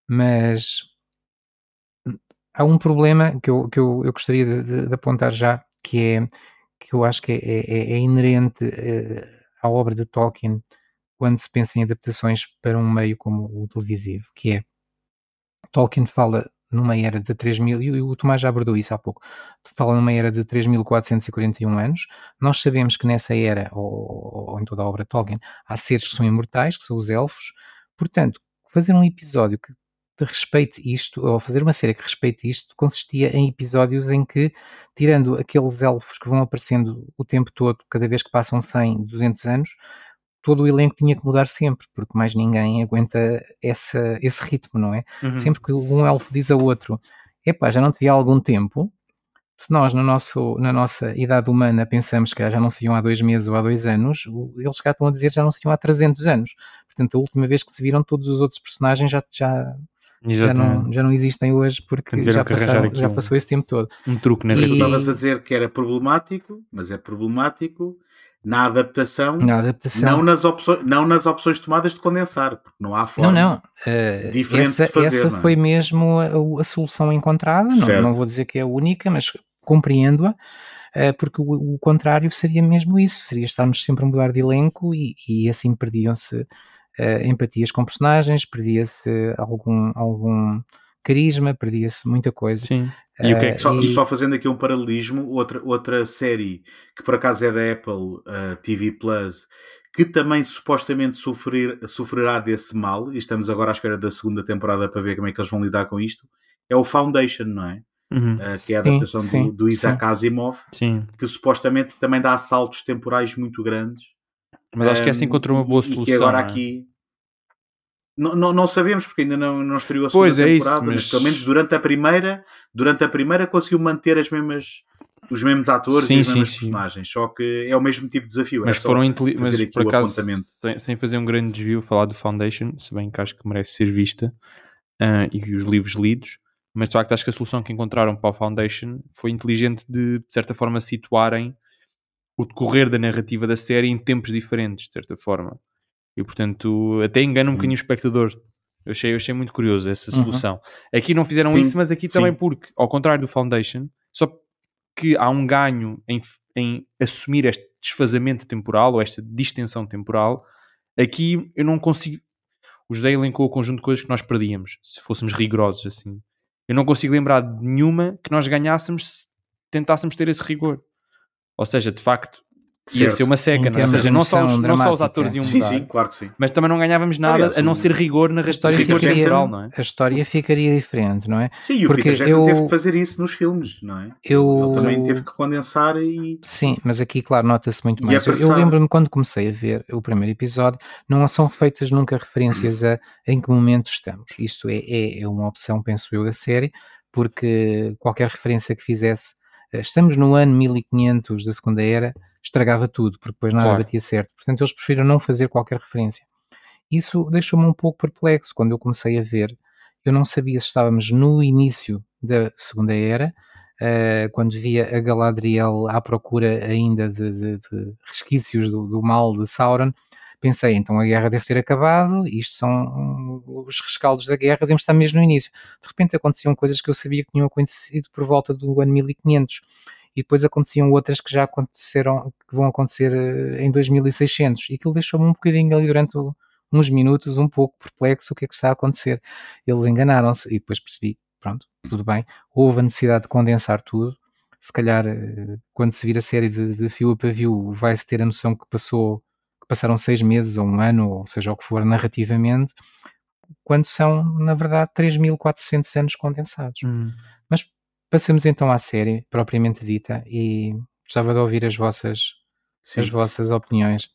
Mas há um problema que eu, que eu, eu gostaria de, de, de apontar já, que é que eu acho que é, é, é inerente é, à obra de Tolkien quando se pensa em adaptações para um meio como o televisivo, que é Tolkien fala numa era de 3.000, e o Tomás já abordou isso há pouco, fala numa era de 3.441 anos, nós sabemos que nessa era, ou, ou, em toda a obra de Tolkien, há seres que são imortais, que são os elfos, portanto, fazer um episódio que respeite isto, ou fazer uma série que respeite isto, consistia em episódios em que, tirando aqueles elfos que vão aparecendo o tempo todo, cada vez que passam 100, 200 anos, todo o elenco tinha que mudar sempre, porque mais ninguém aguenta essa, esse ritmo, não é? Uhum. Sempre que um elfo diz a outro, epá, já não te vi há algum tempo, se nós no nosso, na nossa idade humana pensamos que já não se viam há dois meses ou há dois anos, eles já estão a dizer já não se viam há 300 anos. Portanto, a última vez que se viram todos os outros personagens já, já, já não, já não existem hoje porque já, passaram, já passou esse tempo todo. Um truque na e... Tu estavas a dizer que era problemático, mas é problemático na adaptação, na adaptação. Não, nas opções, não nas opções tomadas de condensar, porque não há forma não, não. Uh, diferente essa, de fazer. Essa é? foi mesmo a, a, solução encontrada, não, não, vou dizer que é a única, mas compreendo-a, uh, porque o, o, contrário seria mesmo isso, seria estarmos sempre a mudar de elenco e, e assim perdiam-se uh, empatias com personagens, perdia-se algum, algum carisma, perdia-se muita coisa. Sim. E o que é que, só, e... só, fazendo aqui um paralelismo, outra, outra série que por acaso é da Apple uh, TV Plus, que também supostamente sofrer, sofrerá desse mal, e estamos agora à espera da segunda temporada para ver como é que eles vão lidar com isto, é o Foundation, não é? Uhum. Uh, que é a adaptação sim, sim, do, do, Isaac sim. Asimov, que supostamente também dá saltos temporais muito grandes. Mas acho que essa encontrou uma boa solução. E que agora é? aqui não, não, não, sabemos porque ainda não, não estreou a segunda pois é temporada, isso, mas... mas... pelo menos durante a primeira, durante a primeira conseguiu manter as mesmas os mesmos atores sim, e as mesmas sim, personagens, sim. só que é o mesmo tipo de desafio. Mas é foram inteligentes, por acaso, sem, sem, fazer um grande desvio, falar do Foundation, se bem que acho que merece ser vista, uh, e os livros lidos, mas de facto acho que a solução que encontraram para o Foundation foi inteligente de, de certa forma, situarem o decorrer da narrativa da série em tempos diferentes, de certa forma. E portanto, até engana um bocadinho o espectador. Eu achei, eu achei muito curioso essa uhum. solução. Uhum. Aqui não fizeram sim, isso, mas aqui sim. também porque, ao contrário do Foundation, só que há um ganho em, em assumir este desfazamento temporal ou esta distensão temporal, aqui eu não consigo. O José elencou o conjunto de coisas que nós perdíamos, se fôssemos rigorosos assim. Eu não consigo lembrar de nenhuma que nós ganhássemos se tentássemos ter esse rigor. Ou seja, de facto, Certo. Ia ser uma seca, não é? Ou seja, não só, os, não só os atores iam mudar. Sim, sim, claro que sim. Mas também não ganhávamos nada Aliás, a não ser rigor na história rigor ficaria, não é? A história ficaria diferente, não é? Sim, e o Porque Peter Jackson eu, teve que fazer isso nos filmes, não é? Eu, Ele também teve que condensar e... Sim, mas aqui, claro, nota-se muito mais. Eu, eu lembro-me quando comecei a ver o primeiro episódio, não são feitas nunca referências a em que momento estamos. Isto é, é, é uma opção, penso eu, da série, porque qualquer referência que fizesse, estamos no ano 1500 da Segunda Era estragava tudo, porque depois nada claro. batia certo. Portanto, eles preferiram não fazer qualquer referência. Isso deixou-me um pouco perplexo quando eu comecei a ver. Eu não sabia se estávamos no início da Segunda Era, uh, quando via a Galadriel à procura ainda de, de, de resquícios do, do, mal de Sauron. Pensei, então a guerra deve ter acabado, isto são os rescaldos da guerra, devemos estar mesmo no início. De repente aconteciam coisas que eu sabia que tinham acontecido por volta do ano 1500 e depois aconteciam outras que já aconteceram, que vão acontecer eh, em 2600, e aquilo deixou-me um bocadinho ali durante uns minutos um pouco perplexo o que é que está a acontecer. Eles enganaram-se e depois percebi, pronto, tudo bem, houve a necessidade de condensar tudo, se calhar eh, quando se vir a série de, de fio a pavio vai-se ter a noção que passou, passaram seis meses ou um ano, ou seja o que for narrativamente, quando são, na verdade, 3.400 anos condensados. Hum. Mas Passamos então à série propriamente dita e gostava de ouvir as vossas, as vossas opiniões.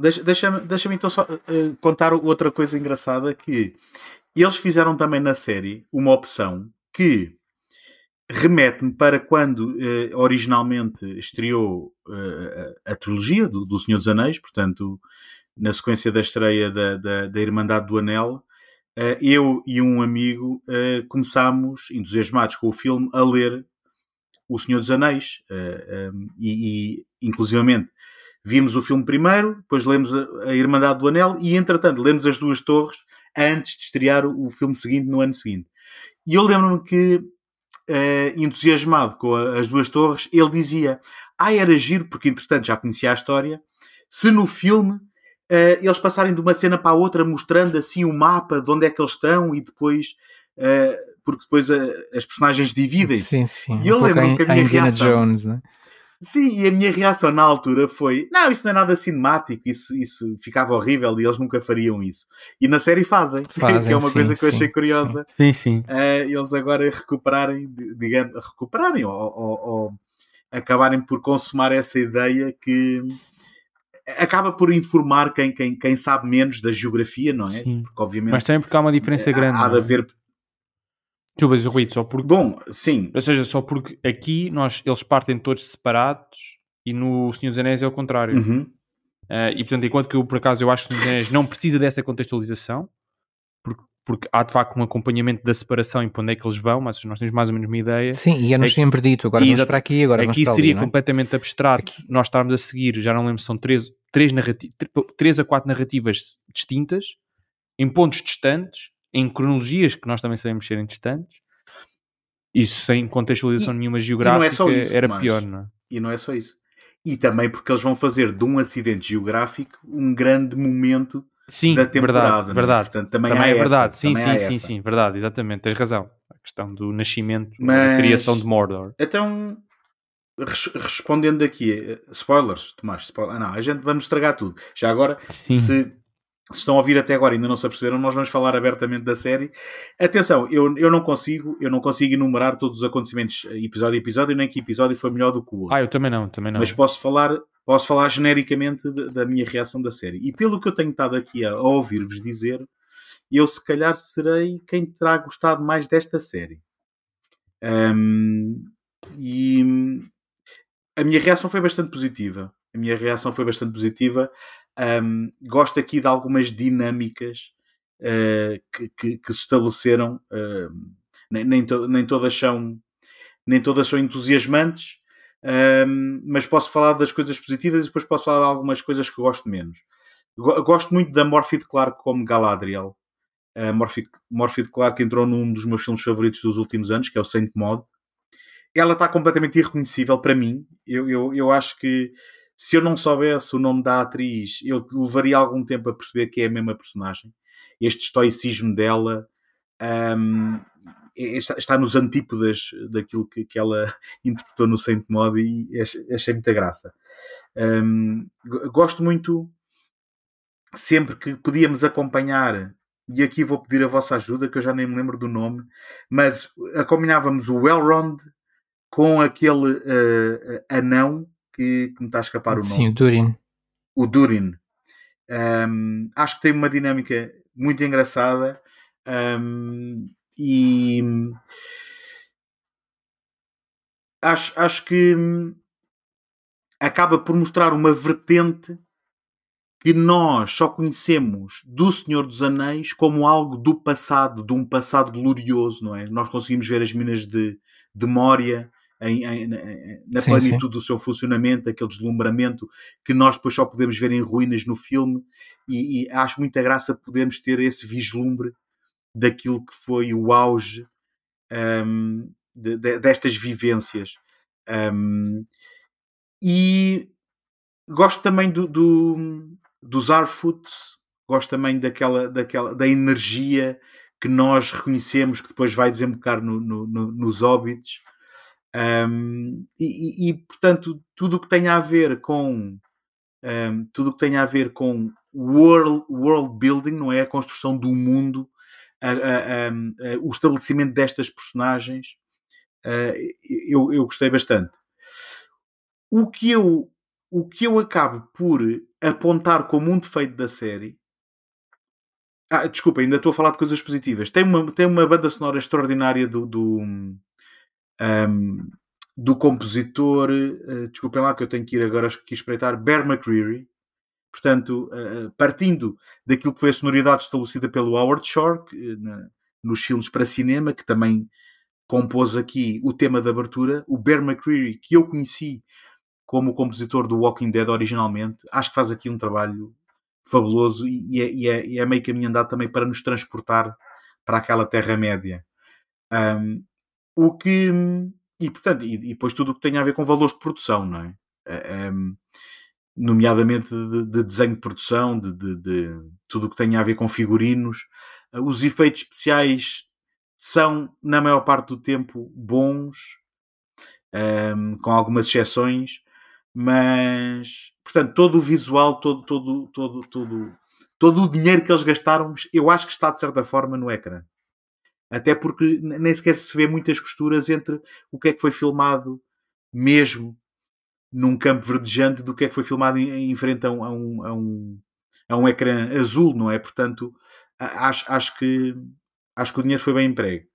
Deixa-me deixa deixa então só uh, contar outra coisa engraçada que eles fizeram também na série uma opção que remete-me para quando uh, originalmente estreou uh, a trilogia do, do Senhor dos Anéis, portanto, na sequência da estreia da, da, da Irmandade do Anel, uh, eu e um amigo começámos, entusiasmados com o filme, a ler O Senhor dos Anéis. Eh, e, e, inclusivamente, vimos o filme primeiro, depois lemos a, a, Irmandade do Anel e, entretanto, lemos As Duas Torres antes de estrear o, o filme seguinte, no ano seguinte. E eu lembro-me que, entusiasmado com a, As Duas Torres, ele dizia: Ah, era giro, porque entretanto já conhecia a história. Se no filme uh, eles passarem de uma cena para a outra mostrando assim o mapa de onde é que eles estão e depois. Uh, porque depois uh, as personagens dividem. Sim, sim. E eu um lembro que a minha a reação. Jones, né? Sim, e a minha reação na altura foi: não, isso não é nada cinemático, isso, isso ficava horrível e eles nunca fariam isso. E na série fazem, fazem que é uma sim, coisa que eu achei curiosa. Sim, sim. Uh, eles agora recuperarem, digamos, recuperarem ou, ou, ou, acabarem por consumar essa ideia que acaba por informar quem, quem, quem sabe menos da geografia, não é? Sim. Porque, obviamente, Mas também porque há uma diferença grande. Há, há de é? haver. Desculpas, Rui, só porque. Bom, sim. Ou seja, só porque aqui nós, eles partem todos separados e no Senhor dos Anéis é o contrário. Uhum. Uh, e portanto, enquanto que eu, por acaso, eu acho que o Senhor dos Anéis não precisa dessa contextualização, porque porque há de facto um acompanhamento da separação e para onde é que eles vão, mas nós temos mais ou menos uma ideia. Sim, e é-nos é sempre dito, agora vamos para aqui, agora Aqui vamos para seria ali, é? completamente abstrato aqui. nós estarmos a seguir, já não lembro, são três, três, narrati três a quatro narrativas distintas, em pontos distantes, em cronologias que nós também sabemos serem distantes, isso sem contextualização e, nenhuma geográfica é isso, era mas, pior, não é? E não é só isso. E também porque eles vão fazer de um acidente geográfico um grande momento sim, da temporada. Verdade, é? verdade. Portanto, também, também é essa, verdade. Sim, sim, sim, sim, verdade, exatamente. Tens razão. A questão do nascimento, Mas, da criação de Mordor. Então, respondendo aqui, eh, spoilers, Tomás, spoilers. Ah, não, a gente vamos estragar tudo. Já agora, sim. se se estão a ouvir até agora e ainda não se aperceberam, nós vamos falar abertamente da série. Atenção, eu, eu não consigo, eu não consigo enumerar todos os acontecimentos eh, episódio a episódio, nem que episódio foi melhor do que o outro. Ah, eu também não, também não. Mas posso falar, posso falar genericamente de, da minha reação da série. E pelo que eu tenho estado aqui a, a ouvir-vos dizer, eu se calhar serei quem terá gostado mais desta série. Um, e a minha reação foi bastante positiva. A minha reação foi bastante positiva. Um, gosto aqui de algumas dinâmicas uh, que, que, que, se estabeleceram. Uh, nem, nem, to nem, todas são, nem todas são entusiasmantes, um, mas posso falar das coisas positivas e depois posso falar de algumas coisas que gosto menos. Gosto muito da Morphy Clark como Galadriel. Uh, Morphy, Clark entrou num dos meus filmes favoritos dos últimos anos, que é o Saint Mod. Ela está completamente irreconhecível para mim. Eu, eu, eu acho que se eu não soubesse o nome da atriz, eu levaria algum tempo a perceber que é a mesma personagem. Este estoicismo dela um, está, está, nos antípodas daquilo que, que ela interpretou no Saint Mod e achei muita graça. Um, gosto muito sempre que podíamos acompanhar e aqui vou pedir a vossa ajuda, que eu já nem me lembro do nome, mas acompanhávamos o Elrond com aquele uh, anão que, que me está a escapar o nome. Sim, o Durin. O Durin. Um, acho que tem uma dinâmica muito engraçada um, e acho, acho que acaba por mostrar uma vertente que nós só conhecemos do Senhor dos Anéis como algo do passado, de um passado glorioso, não é? Nós conseguimos ver as minas de, de Moria, em, em, na sim, plenitude sim. do seu funcionamento, aquele deslumbramento que nós depois só podemos ver em ruínas no filme, e, e acho muita graça podermos ter esse vislumbre daquilo que foi o auge um, de, de, destas vivências. Um, e gosto também do, do, dos Arfoots, gosto também daquela, daquela, da energia que nós reconhecemos que depois vai desembocar no, no, no, nos Hobbits. Um, e, e, portanto, tudo o que tem a ver com um, tudo o que tem a ver com world, world building, não é? A construção do mundo, a, a, a, o estabelecimento destas personagens, uh, eu, eu gostei bastante. O que eu, o que eu acabo por apontar como um defeito da série. Ah, desculpa, ainda estou a falar de coisas positivas. Tem uma, tem uma banda sonora extraordinária do, do, um, do compositor, uh, desculpem lá que eu tenho que ir agora aqui espreitar, Bear McCreary. Portanto, uh, partindo daquilo que foi a sonoridade estabelecida pelo Howard Shore, que, na, nos filmes para cinema, que também compôs aqui o tema de abertura, o Bear McCreary, que eu conheci como compositor do Walking Dead originalmente, acho que faz aqui um trabalho fabuloso e é, e é, e é meio também para nos transportar para aquela Terra-média. Um, o que. E, portanto, e, e, depois tudo o que tem a ver com valores de produção, não é? Um, nomeadamente de, de, desenho de produção, de, de, de, tudo o que tem a ver com figurinos. Os efeitos especiais são, na maior parte do tempo, bons, um, com algumas exceções, mas, portanto, todo o visual, todo, todo, todo, todo, todo o dinheiro que eles gastaram, eu acho que está, de certa forma, no ecrã. Até porque nem sequer se vê muitas costuras entre o que é que foi filmado mesmo num campo verdejante do que é que foi filmado em, em frente a um, a, um, a, um, a um ecrã azul, não é? Portanto, acho, acho, que, acho que o dinheiro foi bem emprego.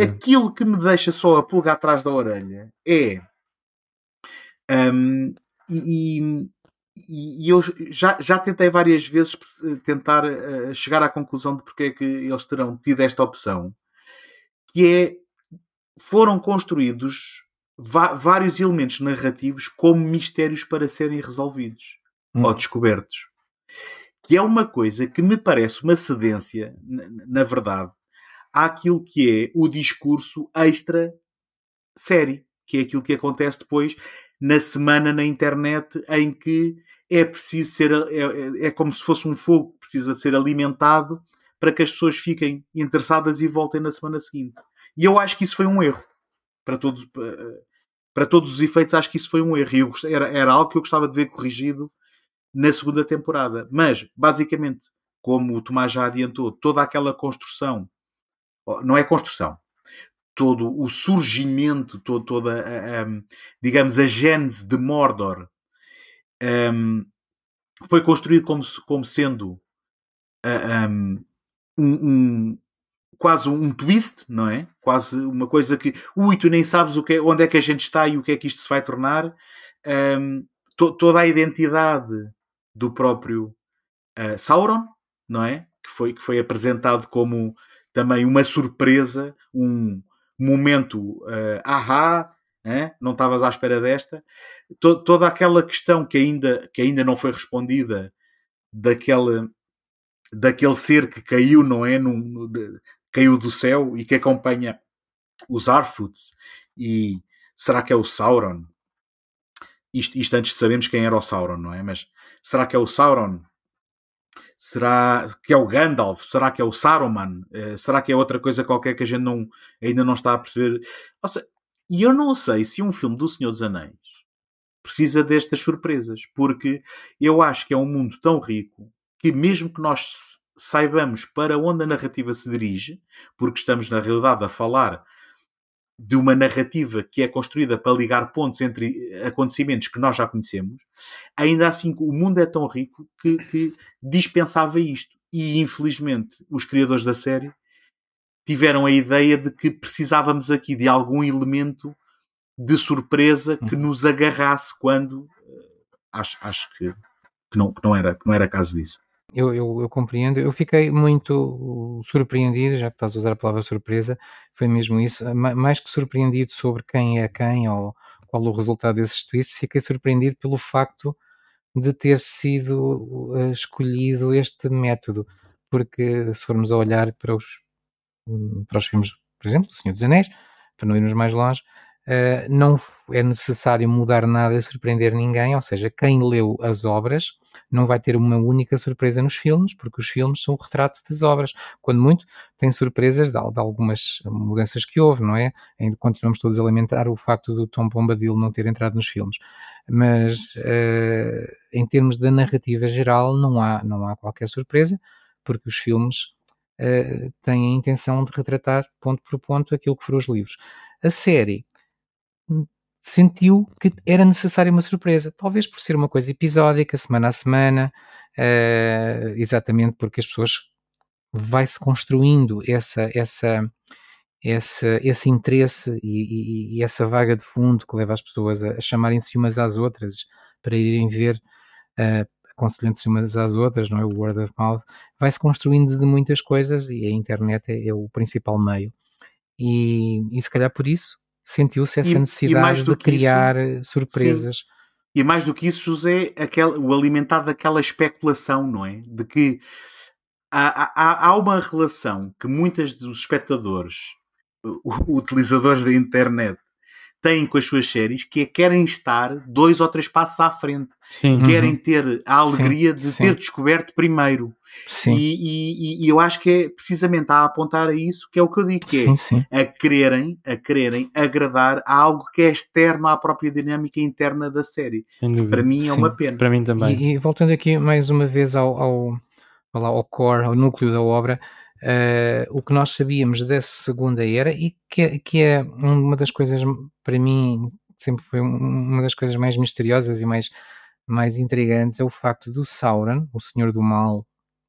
Aquilo que me deixa só a pulgar atrás da orelha é. Um, e, e, eu já, já tentei várias vezes tentar uh, chegar à conclusão de porque é que eles terão tido esta opção que é foram construídos vários elementos narrativos como mistérios para serem resolvidos hum. ou descobertos. Que é uma coisa que me parece uma cedência, na, verdade, àquilo que é o discurso extra série, que é aquilo que acontece depois na semana na internet em que é preciso ser, é, é, é como se fosse um fogo que precisa de ser alimentado para que as pessoas fiquem interessadas e voltem na semana seguinte. E eu acho que isso foi um erro. Para todos, para todos os efeitos, acho que isso foi um erro. Era, era algo que eu gostava de ver corrigido na segunda temporada. Mas, basicamente, como o Tomás já adiantou, toda aquela construção, não é construção, todo o surgimento, todo, toda, a, digamos, a gênese de Mordor um, foi construído como, como sendo um, um, quase um twist, não é? Quase uma coisa que, ui, tu nem sabes o que é, onde é que a gente está e o que é que isto se vai tornar. Um, to, toda a identidade do próprio uh, Sauron, não é? Que foi, que foi apresentado como também uma surpresa, um momento uh, ahá, não estavas à espera desta. To, toda aquela questão que ainda, que ainda não foi respondida daquele, daquele ser que caiu, não é? Num, de, caiu do céu e que acompanha os Arfuts e será que é o Sauron? Isto, isto antes de sabermos quem era o Sauron, não é? Mas será que é o Sauron? Será que é o Gandalf? Será que é o Saruman? Uh, será que é outra coisa qualquer que a gente não, ainda não está a perceber? E eu não sei se um filme do Senhor dos Anéis precisa destas surpresas, porque eu acho que é um mundo tão rico que, mesmo que nós saibamos para onde a narrativa se dirige, porque estamos na realidade a falar de uma narrativa que é construída para ligar pontos entre acontecimentos que nós já conhecemos, ainda assim o mundo é tão rico que, que dispensava isto. E infelizmente os criadores da série tiveram a ideia de que precisávamos aqui de algum elemento de surpresa que uhum. nos agarrasse quando uh, acho, acho que, que, não, que, não era, que não era caso disso. Eu, eu, eu, compreendo. Eu fiquei muito surpreendido, já que estás a usar a palavra surpresa, foi mesmo isso. Mais que surpreendido sobre quem é quem ou qual o resultado desses twists, fiquei surpreendido pelo facto de ter sido uh, escolhido este método. Porque se formos a olhar para os, para os filmes, por exemplo, do Senhor dos Anéis, para não irmos mais longe, uh, não é necessário mudar nada e surpreender ninguém, ou seja, quem leu as obras não vai ter uma única surpresa nos filmes, porque os filmes são o retrato das obras. Quando muito, tem surpresas de, de algumas mudanças que houve, não é? Ainda continuamos todos a lamentar o facto do Tom Bombadil não ter entrado nos filmes. Mas, uh, em termos da narrativa geral, não há, não há qualquer surpresa, porque os filmes uh, têm a intenção de retratar, ponto por ponto, aquilo que foram os livros. A série sentiu que era necessária uma surpresa, talvez por ser uma coisa episódica, semana a semana, uh, exatamente porque as pessoas vai-se construindo essa, essa, essa, esse interesse e, e, e, essa vaga de fundo que leva as pessoas a, a chamarem-se umas às outras para irem ver, uh, aconselhando-se umas às outras, não é? O word of mouth, vai-se construindo de muitas coisas e a internet é, é o principal meio. E, e se calhar por isso sentiu-se essa necessidade de criar isso, eh, surpresas. Sim. E mais do que isso, José, aquele, o alimentar daquela especulação, não é? De que há, há, há uma relação que muitos dos espectadores, utilizadores da internet, têm com as suas séries que é querem estar dois ou três passos à frente. Sim. Querem uhum. ter a alegria sim, de sim. ter descoberto primeiro. Sim. E, e, e, eu acho que é precisamente a apontar a isso que é o que eu digo, que é sim, a quererem, a quererem agradar a algo que é externo à própria dinâmica interna da série. Para mim é uma pena. Para mim também. E, e, voltando aqui mais uma vez ao, ao, ao core, ao núcleo da obra, uh, o que nós sabíamos da Segunda Era e que, é, que é uma das coisas, para mim, sempre foi uma das coisas mais misteriosas e mais, mais intrigantes, é o facto do Sauron, o Senhor do Mal,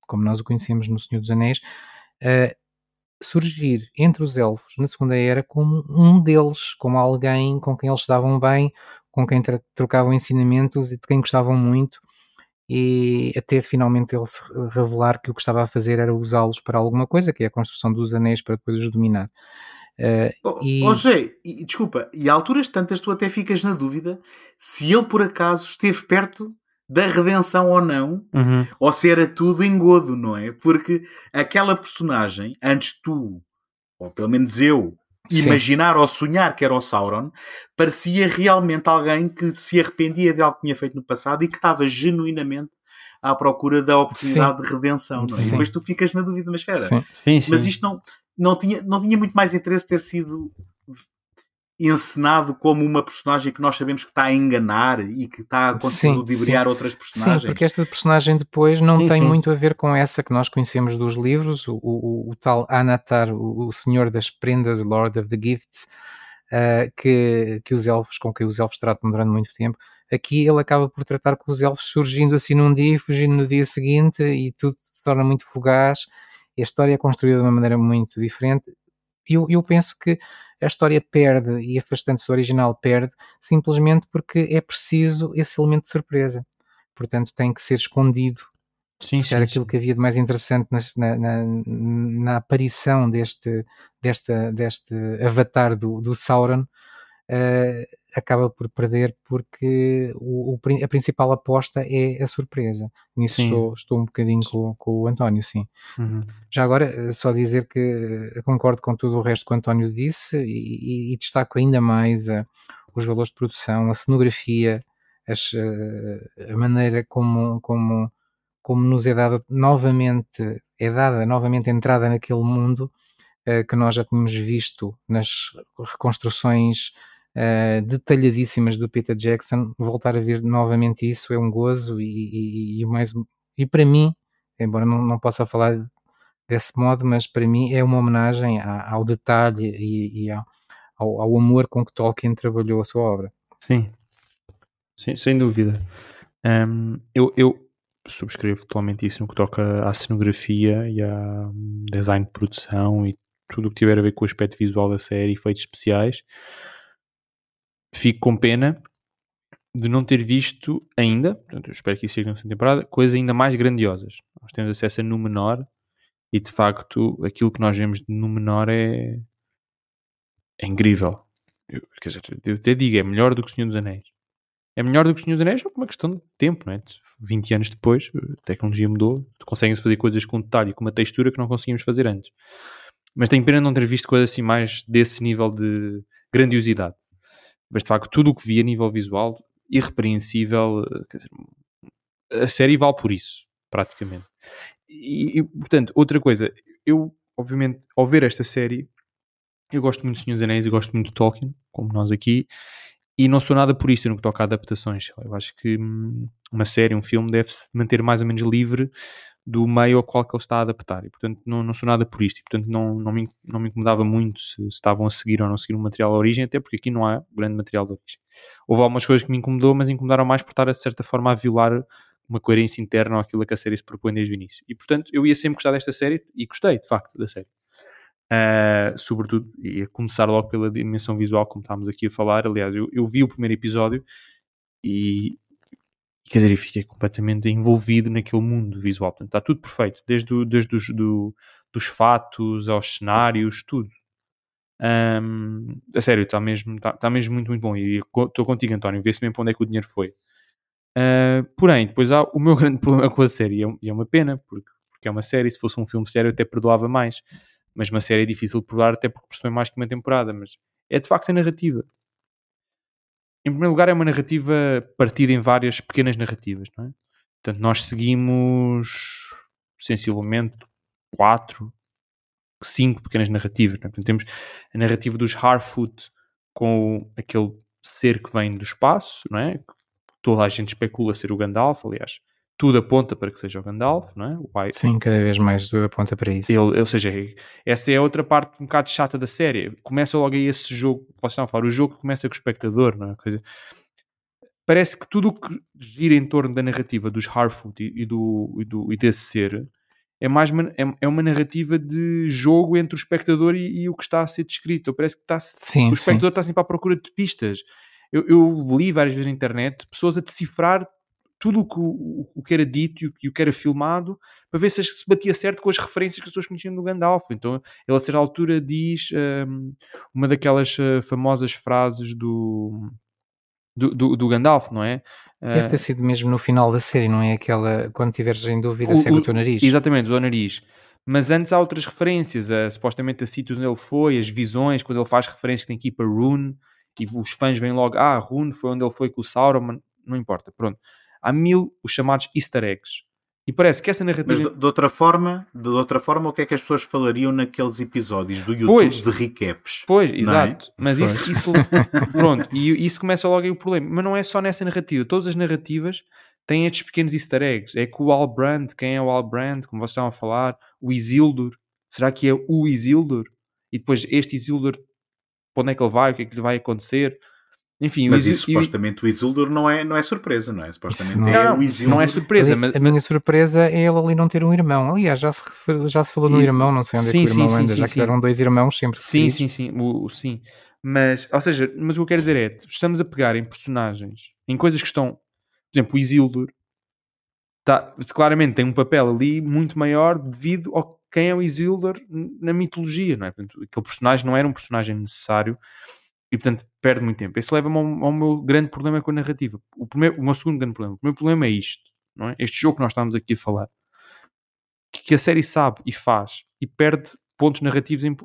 como nós o conhecemos no Senhor dos Anéis, uh, surgir entre os elfos na Segunda Era como um deles, como alguém com quem eles estavam bem, com quem trocavam ensinamentos e de quem gostavam muito e até finalmente ele se revelar que o que estava a fazer era usá-los para alguma coisa, que é a construção dos anéis para depois os dominar. Uh, oh, e... oh José, e, desculpa, e a alturas tantas tu até ficas na dúvida se ele por acaso esteve perto da redenção ou não, uhum. ou se era tudo engodo, não é? Porque aquela personagem, antes tu, ou pelo menos eu, imaginar ou sonhar que era o Sauron, parecia realmente alguém que se arrependia de algo que tinha feito no passado e que estava genuinamente à procura da oportunidade sim. de redenção. É? E depois tu ficas na dúvida, mas espera, sim. Sim, mas isto não, não, tinha, não tinha muito mais interesse ter sido encenado como uma personagem que nós sabemos que está a enganar e que está a conseguir ludibriar outras personagens. Sim, porque esta personagem depois não sim, tem sim. muito a ver com essa que nós conhecemos dos livros, o, o, o tal Anatar, o, o, Senhor das Prendas, Lord of the Gifts, uh, que, que os elfos, com quem os elfos tratam durante muito tempo. Aqui ele acaba por tratar com os elfos surgindo assim num dia e fugindo no dia seguinte e tudo se torna muito fugaz. E a história é construída de uma maneira muito diferente. E eu, eu penso que a história perde e afastando-se do original perde simplesmente porque é preciso esse elemento de surpresa. Portanto, tem que ser escondido. Sim, sim, aquilo sim. que havia de mais interessante na, na, na, aparição deste, desta, deste avatar do, do Sauron acaba por perder porque o, o, a principal aposta é a surpresa. Nisso estou, estou, um bocadinho com, com o António, sim. Uhum. Já agora, eh, só dizer que eh, concordo com tudo o resto que o António disse e, e, e destaco ainda mais a, os valores de produção, a cenografia, as, a maneira como, como, como nos é dada novamente, é dada novamente entrada naquele mundo que nós já tínhamos visto nas reconstruções uh, detalhadíssimas do Peter Jackson, voltar a ver novamente isso é um gozo e, e, e mais e para mim, embora não, não possa falar desse modo, mas para mim é uma homenagem ao detalhe e, e ao, ao, amor com que Tolkien trabalhou a sua obra. Sim, Sim sem dúvida. Um, eu, eu subscrevo totalmente isso no que toca à cenografia e a hum, design de produção e tudo o que tiver a ver com o aspecto visual da série, efeitos especiais fico com pena de não ter visto ainda, portanto, eu espero que isso seja na temporada, coisas ainda mais grandiosas. Nós temos acesso a no menor e de facto aquilo que nós vemos de no menor é, é incrível. Eu, quer dizer, eu até digo, é melhor do que o Senhor dos Anéis. É melhor do que o Senhor dos Anéis por uma questão de tempo, não é? 20 anos depois, a tecnologia mudou, conseguem-se fazer coisas com detalhe com uma textura que não conseguimos fazer antes. Mas tenho pena não ter visto coisas assim mais desse nível de grandiosidade mas de facto tudo o que vi a nível visual, irrepreensível, dizer, a série vale por isso, praticamente. E, e, portanto, outra coisa, eu, obviamente, ao ver esta série, eu gosto muito de Senhor dos Anéis, eu gosto muito de Tolkien, como nós aqui, e não sou nada por isso no que toca a adaptações. Eu acho que hum, uma série, um filme, deve-se manter mais ou menos livre do meio ao qual ele está a adaptar. E, portanto, não, não sou nada por isto. E, portanto, não, não, me, não me incomodava muito se, se estavam a seguir ou não seguir o material de origem, até porque aqui não há grande material de origem. Houve algumas coisas que me incomodou, mas incomodaram mais por estar, de certa forma, a violar uma coerência interna aquilo que a série se propõe desde o início. E, portanto, eu ia sempre gostar desta série e gostei, de facto, da série. Uh, sobretudo, e começar logo pela dimensão visual, como estávamos aqui a falar. Aliás, eu, eu vi o primeiro episódio e, quer dizer, e fiquei completamente envolvido naquele mundo visual. Portanto, está tudo perfeito, desde, o, desde os do, dos fatos aos cenários, tudo. Um, a sério, está mesmo, mesmo muito, muito bom. E estou contigo, António, vê-se mesmo para onde é que o dinheiro foi. Uh, porém, depois há o meu grande problema com a série, e é uma pena, porque, porque é uma série, se fosse um filme sério eu até perdoava mais. Mas uma série é difícil de perdoar até porque percebeu mais que uma temporada. Mas é de facto a narrativa em primeiro lugar, é uma narrativa partida em várias pequenas narrativas, não é? Portanto, nós seguimos sensivelmente quatro, cinco pequenas narrativas. É? Portanto, temos a narrativa dos Harfoot com aquele ser que vem do espaço, não é? Toda a gente especula ser o Gandalf, aliás, tudo aponta para que seja o Gandalf, não é? Sim, cada vez mais tudo aponta para isso. Ele, ou seja, essa é outra parte um bocado chata da série. Começa logo aí esse jogo, vocês estão a falar, o jogo começa com o espectador, não é? Dizer, parece que tudo o que gira em torno da narrativa dos Harfoot e, e, do, e, do, e desse ser é mais uma, é, é, uma narrativa de jogo entre o espectador e, e, o que está a ser descrito. Parece que está, sim, o espectador sim. está sempre à procura de pistas. Eu, eu li várias vezes na internet pessoas a decifrar tudo o que, o, o que era dito e o, e o, que era filmado para ver se se batia certo com as referências que as pessoas conheciam do Gandalf. Então ele a certa altura diz um, uma daquelas uh, famosas frases do, do, do, do, Gandalf, não é? Deve ter sido mesmo no final da série, não é? Aquela quando tiveres em dúvida, segue o, o teu nariz. Exatamente, o nariz. Mas antes há outras referências, a, supostamente a sítios onde ele foi, as visões, quando ele faz referência tem que ir para Rune, e os fãs vêm logo, ah, Rune foi onde ele foi com o Sauron, não importa, pronto. Há mil os chamados easter eggs. E parece que essa narrativa. Mas de, de, outra forma, de outra forma, o que é que as pessoas falariam naqueles episódios do YouTube pois, de recaps? Pois, é? exato. É? Mas pois. isso, isso pronto, e isso começa logo aí o problema. Mas não é só nessa narrativa. Todas as narrativas têm estes pequenos easter eggs. É que o Albrand, quem é o Albrand, como vocês estavam a falar, o Isildur, será que é o Isildur? E depois este Isildur, para onde é que ele vai? O que é que lhe vai acontecer? Enfim, mas isso, supostamente o Isildur não é, não é surpresa, não é? Supostamente não, é, o Isildur. não é surpresa. Mas... A minha surpresa é ele ali não ter um irmão. Aliás, já se, já se falou no irmão, não sei onde sim, é que o irmão sim, anda, sim, já sim. que eram dois irmãos sempre. Sim, sim, sim, o, sim. Mas, ou seja, mas o que eu quero dizer é, estamos a pegar em personagens, em coisas que estão, por exemplo, o Isildur, tá, claramente tem um papel ali muito maior devido ao quem é o Isildur na mitologia, não é? Portanto, aquele personagem não era um personagem necessário e portanto perde muito tempo. Esse leva-me ao, ao, meu grande problema com a narrativa. O, primeiro, o meu segundo grande problema. O primeiro problema é isto, não é? Este jogo que nós estamos aqui a falar. Que, que a série sabe e faz e perde pontos narrativos em,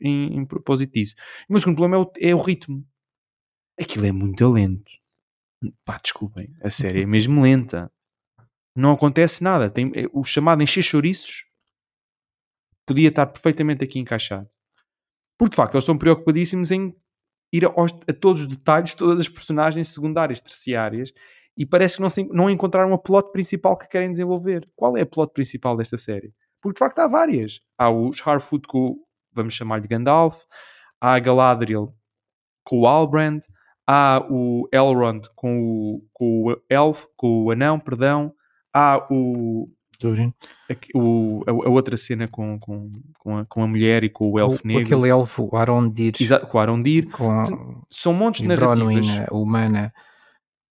em, em propósito disso. O meu segundo problema é o, é o ritmo. Aquilo é muito lento. Pá, desculpem. A série é mesmo lenta. Não acontece nada. Tem, é, o chamado encher chouriços podia estar perfeitamente aqui encaixado. Porque de facto eles estão preocupadíssimos em ir a todos os detalhes, todas as personagens secundárias, terciárias, e parece que não, se, não encontraram a plot principal que querem desenvolver. Qual é a plot principal desta série? Porque de facto há várias. Há os Harfoot com, vamos chamar-lhe Gandalf, há a Galadriel com o Albrand, há o Elrond com o, com o Elf, com o Anão, perdão, há o o, a, a, outra cena com, com, com, a, com a mulher e com o elfo o, negro. Aquele elfo, o Arondir. Exato, com o Arondir. Com a, São montes de narrativas. humana.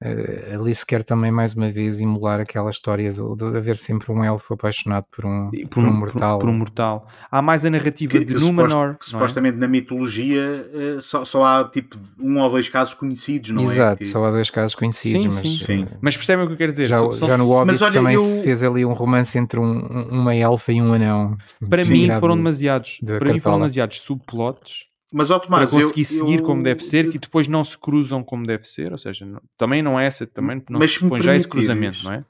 Uh, ali se quer também mais uma vez emular aquela história do, de haver sempre um elfo apaixonado por um, por, por um, mortal. Por, por, um mortal. Há mais a narrativa que, de que Númenor. Suposto, supostamente é? na mitologia uh, só, só, há tipo um ou dois casos conhecidos, não Exato, é? Exato, só há dois casos conhecidos. Sim, mas, sim. sim. Uh, mas percebem o que eu quero dizer? Já, já no Hobbit olha, também eu... se fez ali um romance entre um, uma elfa e um anão. Para mim foram demasiados, para mim foram demasiados subplots mas, ó, Tomás, para conseguir eu, seguir eu, como deve ser, que depois não se cruzam como deve ser, ou seja, não, também não é essa, também não mas se põe já esse cruzamento, não é?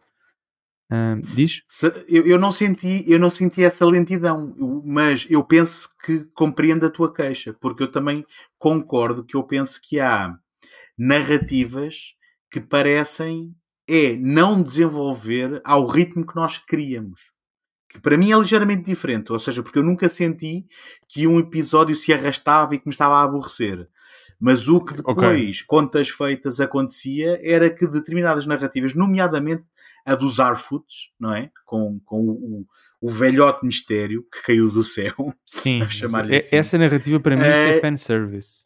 Uh, diz? Se, eu, eu, não senti, eu não senti essa lentidão, mas eu penso que compreendo a tua queixa, porque eu também concordo que eu penso que há narrativas que parecem é não desenvolver ao ritmo que nós queríamos que para mim é ligeiramente diferente, ou seja, porque eu nunca senti que um episódio se arrastava e que me estava a aborrecer. Mas o que depois, okay. contas feitas, acontecia era que determinadas narrativas, nomeadamente a dos Arfoots, não é? Com, com o, o, velhote mistério que caiu do céu. Sim, é, assim. essa narrativa para mim é, é fanservice.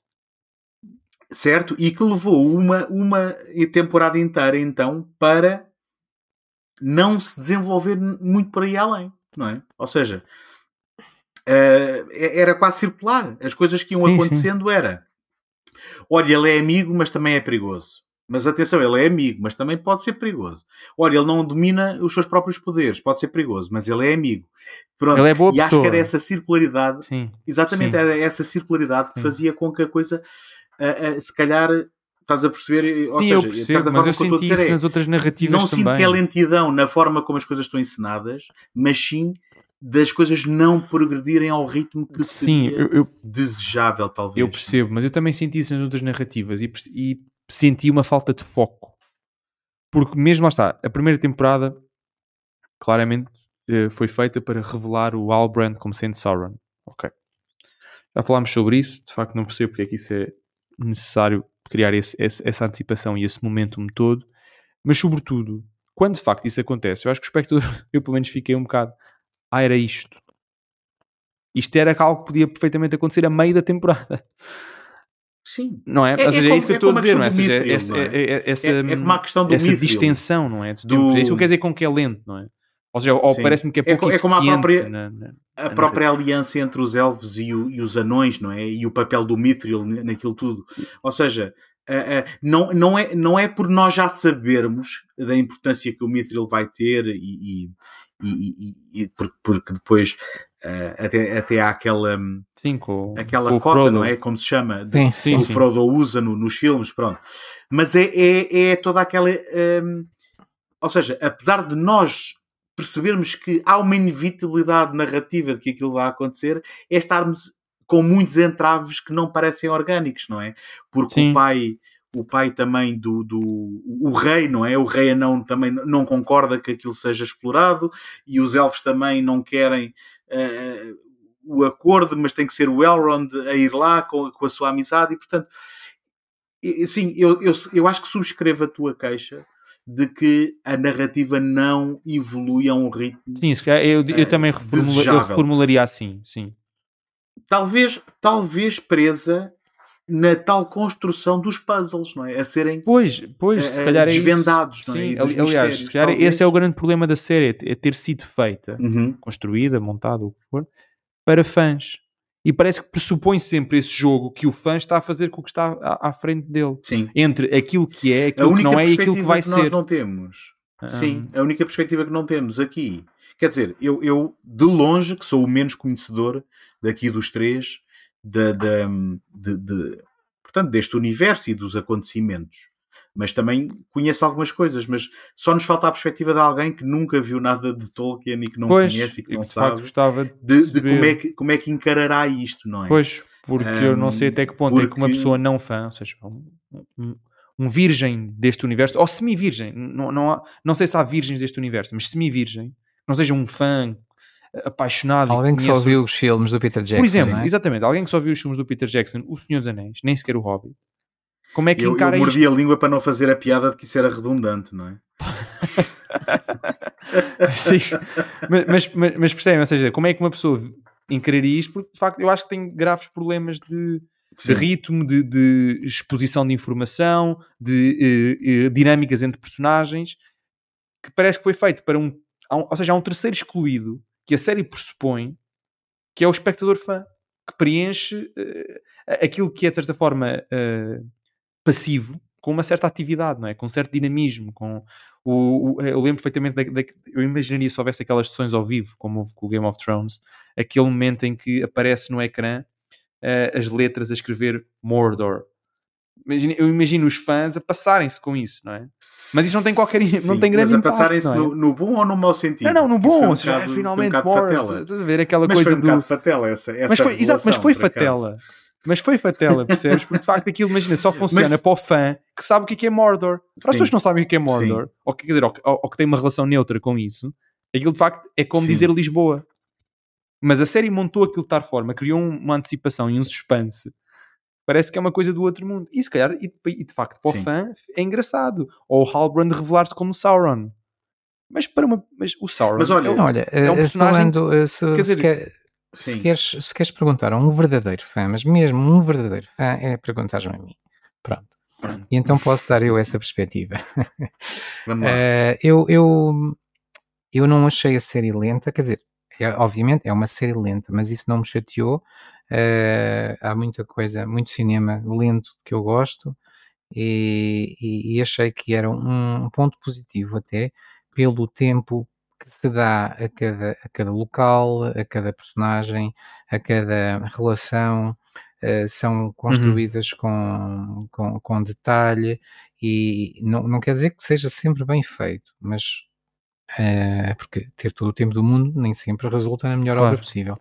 Certo, e que levou uma, uma temporada inteira então para não se desenvolver muito por aí além, não é? Ou seja, uh, era quase circular. As coisas que iam sim, acontecendo sim. era olha, ele é amigo, mas também é perigoso. Mas atenção, ele é amigo, mas também pode ser perigoso. Olha, ele não domina os seus próprios poderes, pode ser perigoso, mas ele é amigo. Pronto. Ele é boa e pessoa. acho que era essa circularidade, sim. exatamente, era essa circularidade que fazia com que a coisa, uh, uh, se calhar, Estás a perceber? Ou Sim, seja, eu percebo, de certa forma, mas eu senti isso é, nas outras narrativas Não também. sinto que é lentidão na forma como as coisas estão ensinadas, mas sim das coisas não progredirem ao ritmo que sim, seria eu, eu, desejável, talvez. Eu percebo, mas eu também senti isso nas outras narrativas e, e senti uma falta de foco. Porque mesmo lá está, a primeira temporada claramente eh, foi feita para revelar o Albrand como sendo Sauron. Ok. Já falámos sobre isso, de facto não percebo porque é que isso é necessário criar esse, esse, essa antecipação e esse momentum todo, mas sobretudo, quando de facto isso acontece, eu acho que o espectador, eu pelo menos fiquei um bocado, ah, era isto. Isto era algo que podia perfeitamente acontecer a meio da temporada. Sim. Não é? é Ou seja, é, é isso que eu estou a dizer, não é? Seja, essa, é? é, essa, é, como a questão do essa distensão, não é? Do... É isso que quer dizer com que é lento, não é? Ou seja, ou parece-me que é pouco é, é como a própria, na, na, a própria aliança entre os elfos e, o, e, os anões, não é? E o papel do Mithril naquilo tudo. Ou seja, uh, uh, não, não, é, não é por nós já sabermos da importância que o Mithril vai ter e, e, e, e porque, porque, depois uh, até, até há aquela, sim, com, aquela com cota, não é? Como se chama? Sim, de, sim, o Frodo usa no, nos filmes, pronto. Mas é, é, é toda aquela. Um, ou seja, apesar de nós percebermos que há uma inevitabilidade narrativa de que aquilo vai acontecer, é estarmos com muitos entraves que não parecem orgânicos, não é? Porque Sim. o pai o pai também do, do o rei, não é? O rei anão também não concorda que aquilo seja explorado e os elfos também não querem uh, o acordo, mas tem que ser o Elrond a ir lá com, com a sua amizade e portanto sim, eu, eu, eu acho que subscrevo a tua queixa de que a narrativa não evolui a um ritmo. Sim, eu, eu, eu também reformula, eu reformularia assim, sim. Talvez, talvez presa na tal construção dos puzzles, não é? A serem pois, pois, se calhar desvendados, é não é? Sim, aliás, se calhar esse é o grande problema da série, é ter sido feita, uhum. construída, montada, o que for, para fãs. E parece que pressupõe sempre esse jogo que o fã está a fazer com o que está à, à frente dele. Sim. Entre aquilo que é, aquilo que não é e aquilo que vai que ser. nós não temos. Ah. Sim, a única perspectiva que não temos aqui. Quer dizer, eu, eu de longe, que sou o menos conhecedor daqui dos três, de, de, de, portanto, deste universo e dos acontecimentos. Mas também conheço algumas coisas, mas só nos falta a perspectiva de alguém que nunca viu nada de Tolkien e que não pois, conhece e que não e sabe gostava de, de, de como, é que, como é que encarará isto, não é? Pois, porque um, eu não sei até que ponto porque... é que uma pessoa não fã, ou seja, um, um, virgem deste universo, ou semi-virgem, não, não, não sei se há virgens deste universo, mas semi-virgem, não seja um fã apaixonado. Alguém que só viu os filmes do Peter Jackson. Por exemplo, é? exatamente, alguém que só viu os filmes do Peter Jackson, O Senhor dos Anéis, nem sequer o Hobbit. Como é que eu, encara eu mordi isto? a língua para não fazer a piada de que isso era redundante, não é? Sim, mas, mas, mas percebem, ou seja, como é que uma pessoa encararia isto? Porque de facto eu acho que tem graves problemas de, de ritmo, de, de, exposição de informação, de uh, uh, dinâmicas entre personagens, que parece que foi feito para um, um, ou seja, há um terceiro excluído que a série pressupõe que é o espectador fã, que preenche uh, aquilo que é, de certa forma, passivo, com uma certa atividade, não é? com um certo dinamismo. Com o, o eu lembro perfeitamente, da, da, eu imaginaria se houvesse aquelas sessões ao vivo, como houve com o Game of Thrones, aquele momento em que aparece no ecrã uh, as letras a escrever Mordor, eu imagino os fãs a passarem-se com isso, não é? Mas isso não tem qualquer. Sim, não tem grande mas a passarem-se é? no, no, bom ou no mau sentido? Não, não, no bom. Um ou seja, finalmente, um estás a ver aquela mas coisa foi um do. fatela essa, essa mas foi, exato, mas foi fatela. Mas foi fatela, percebes? Porque de facto aquilo, imagina, só funciona mas... para o fã que sabe o que é, é Mordor. Para as pessoas que não sabem o que é Mordor, ou, quer dizer, ou, ou, ou, que têm uma relação neutra com isso, aquilo de facto é como Sim. dizer Lisboa. Mas a série montou aquilo de tal forma, criou uma antecipação e um suspense Parece que é uma coisa do outro mundo. E se calhar, e, e de facto, para o Sim. fã é engraçado. Ou o Halbrand revelar-se como Sauron. Mas para uma. Mas o Sauron mas olha, é, olha, é um eh, personagem. Falando, eh, se, quer dizer, se, quer, se, queres, se queres perguntar a um verdadeiro fã, mas mesmo um verdadeiro fã, é perguntar-me a mim. Pronto. Pronto. E então posso dar eu essa perspectiva. Vamos lá. Uh, eu, eu, eu não achei a série lenta, quer dizer, é, obviamente é uma série lenta, mas isso não me chateou Uh, há muita coisa, muito cinema lento que eu gosto e, e, e achei que era um, ponto positivo até pelo tempo que se dá a cada, a cada local, a cada personagem, a cada relação, uh, são uhum. construídas uhum. com, com, com, detalhe e não, não quer dizer que seja sempre bem feito, mas uh, porque ter todo o tempo do mundo nem sempre resulta na melhor claro. obra possível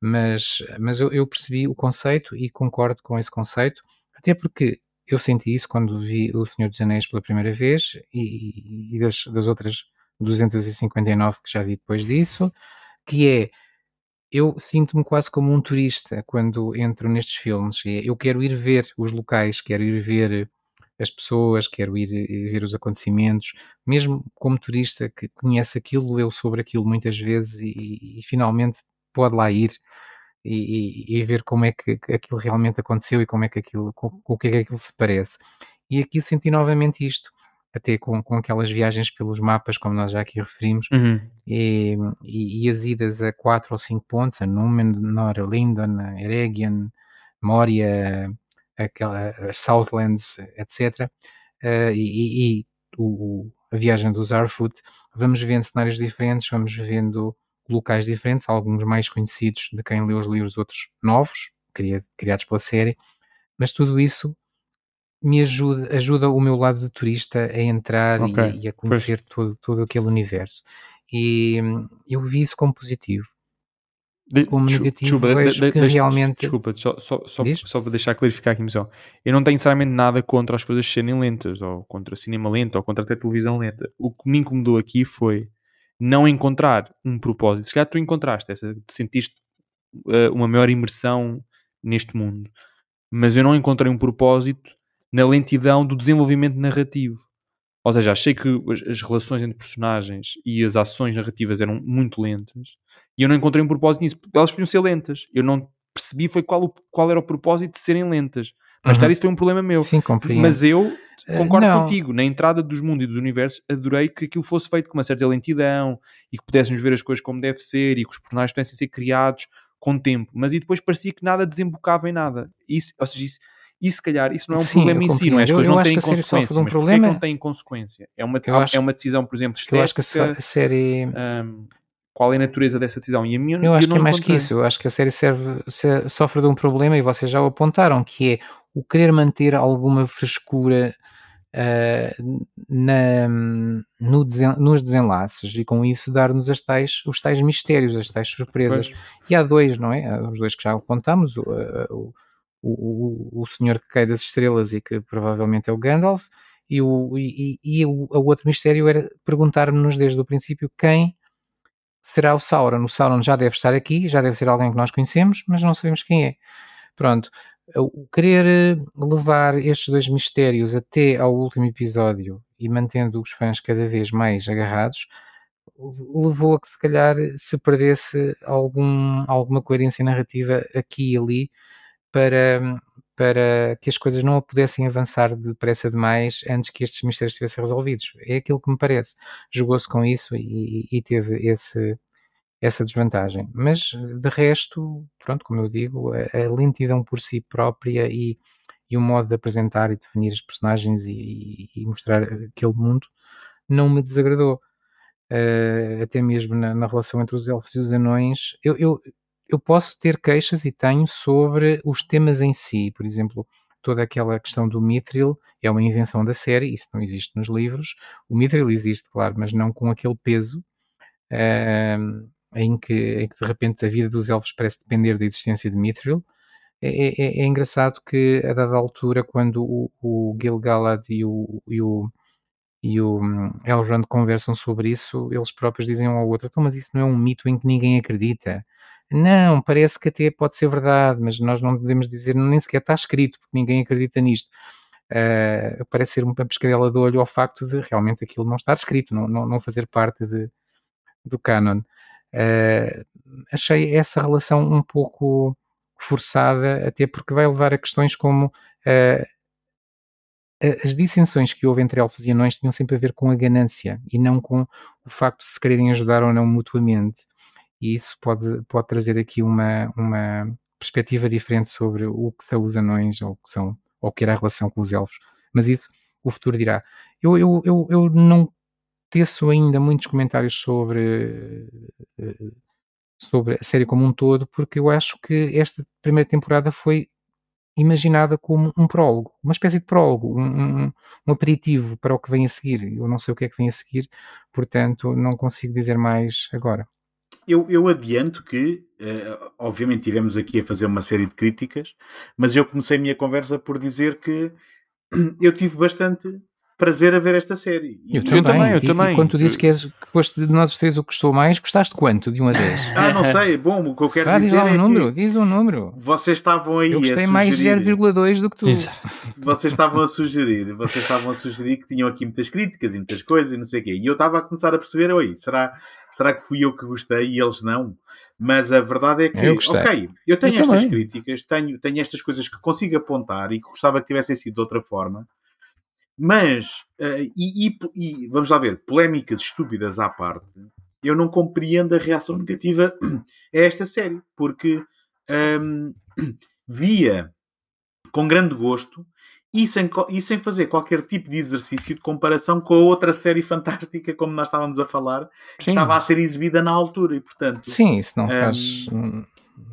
mas, mas eu, eu, percebi o conceito e concordo com esse conceito, até porque eu senti isso quando vi O Senhor dos Anéis pela primeira vez e, e das, das outras 259 que já vi depois disso, que é eu sinto-me quase como um turista quando entro nestes filmes. É, eu quero ir ver os locais, quero ir ver as pessoas, quero ir ver os acontecimentos, mesmo como turista que conhece aquilo, leu sobre aquilo muitas vezes e, e finalmente pode lá ir e, e, ver como é que aquilo realmente aconteceu e como é que aquilo, com, com o que é que aquilo se parece. E aqui senti novamente isto, até com, com aquelas viagens pelos mapas, como nós já aqui referimos, uhum. e, e, as idas a quatro ou cinco pontos, a Númenor, a Lindon, a Eregion, Moria, aquela, Southlands, etc. Uh, e, e o, a viagem do Zarfoot, vamos vendo cenários diferentes, vamos vendo locais diferentes, alguns mais conhecidos de quem leu os livros, outros novos, criados pela série, mas tudo isso me ajuda, ajuda o meu lado de turista a entrar okay. e, e, a conhecer todo, todo aquele universo. E hum, eu vi isso como positivo. De, como negativo, desculpa, vejo de, de, que realmente. Desculpa, só, só, só, só para deixar clarificar aqui, missão. Eu não tenho necessariamente nada contra as coisas serem lentas, ou contra cinema lento, ou contra até televisão lenta. O que me incomodou aqui foi não encontrar um propósito. Se calhar tu encontraste essa, sentiste uh, uma maior imersão neste mundo, mas eu não encontrei um propósito na lentidão do desenvolvimento narrativo. Ou seja, achei que as relações entre personagens e as ações narrativas eram muito lentas e eu não encontrei um propósito nisso. Elas podiam ser lentas. Eu não percebi foi qual, qual era o propósito de serem lentas. Mas uhum. isso foi um problema meu. Sim, compreendo. Mas eu eh, concordo uh, contigo. Na entrada dos mundos e dos universos, adorei que aquilo fosse feito com uma certa lentidão e que pudéssemos ver as coisas como deve ser e que os personagens pudessem ser criados com tempo. Mas e depois parecia que nada desembocava em nada. Isso, ou seja, isso, e se calhar isso não é um Sim, problema em si, não é? As coisas não têm consequência. Um mas problema... não têm consequência? É uma, acho, é uma decisão, por exemplo, estética. Eu acho que a série. Um, qual é a natureza dessa decisão? E a minha, eu acho eu que é mais encontrei. que isso. Eu acho que a série serve, se, sofre de um problema, e vocês já o apontaram, que é o querer manter alguma frescura uh, na, no desen, nos desenlaces e com isso dar-nos as tais, os tais mistérios, as tais surpresas. Pois. E há dois, não é? Os dois que já apontamos, o, o o, o, senhor que cai das estrelas e que provavelmente é o Gandalf, e o, e, e o, o outro mistério era perguntar-nos desde o princípio quem será o Sauron. O Sauron já deve estar aqui, já deve ser alguém que nós conhecemos, mas não sabemos quem é. Pronto, o querer eh, levar estes dois mistérios até ao último episódio e mantendo os fãs cada vez mais agarrados, levou a que se calhar se perdesse algum, alguma coerência narrativa aqui e ali para, para que as coisas não pudessem avançar depressa demais antes que estes mistérios estivessem resolvidos. É aquilo que me parece. Jogou-se com isso e, e, teve esse, essa desvantagem. Mas de resto, pronto, como eu digo, a, a lentidão por si própria e, e, o modo de apresentar e definir os personagens e, e mostrar aquele mundo não me desagradou. Uh, até mesmo na, na, relação entre os elfos e os anões, eu, eu eu posso ter queixas e tenho sobre os temas em si. Por exemplo, toda aquela questão do Mithril é uma invenção da série, isso não existe nos livros. O Mithril existe, claro, mas não com aquele peso uh, em, que, em, que, de repente a vida dos elfos parece depender da existência de Mithril. É, é, é, é engraçado que a dada altura, quando o, o Gil-galad e o, e o e o hum, Elrond conversam sobre isso, eles próprios dizem um ao outro, então, mas isso não é um mito em que ninguém acredita. Não, parece que até pode ser verdade, mas nós não podemos dizer, nem sequer está escrito, porque ninguém acredita nisto. Uh, parece ser uma pescadela de olho ao facto de realmente aquilo não estar escrito, não, não, não fazer parte de, do canon. Uh, achei essa relação um pouco forçada, até porque vai levar a questões como uh, as dissensões que houve entre elfos e anões tinham sempre a ver com a ganância e não com o facto de se quererem ajudar ou não mutuamente e isso pode, pode trazer aqui uma, uma perspectiva diferente sobre o que são os anões ou o que são ou que era a relação com os elfos. Mas isso o futuro dirá. Eu, eu, eu, eu não teço ainda muitos comentários sobre, sobre a série como um todo, porque eu acho que esta primeira temporada foi imaginada como um prólogo, uma espécie de prólogo, um, um, um, aperitivo para o que vem a seguir. Eu não sei o que é que vem a seguir, portanto não consigo dizer mais agora. Eu, eu adianto que, uh, obviamente, tivemos aqui a fazer uma série de críticas, mas eu comecei a minha conversa por dizer que eu tive bastante prazer a ver esta série. Eu, também, eu também, eu e, também. E quando tu dizes que, és, que foste de nós três o que gostou mais, gostaste quanto de uma vez? ah, não sei. Bom, o que eu quero ah, dizer diz lá um é número, diz um número. Vocês estavam aí Eu gostei mais 0,2 do que tu. Exato. Vocês estavam a sugerir, vocês estavam a sugerir que tinham aqui muitas críticas e muitas coisas e não sei o quê. E eu estava a começar a perceber, oi, será, será que fui eu que gostei e eles não? Mas a verdade é que, eu ok, eu tenho eu estas também. críticas, tenho, tenho estas coisas que consigo apontar e que gostava que tivessem sido de outra forma mas, uh, e, e, e, vamos lá ver, polémicas estúpidas à parte, eu não compreendo a reação negativa a esta série, porque um, via com grande gosto e sem, e sem fazer qualquer tipo de exercício de comparação com a outra série fantástica, como nós estávamos a falar, que estava a ser exibida na altura, e portanto... Sim, isso não faz, um,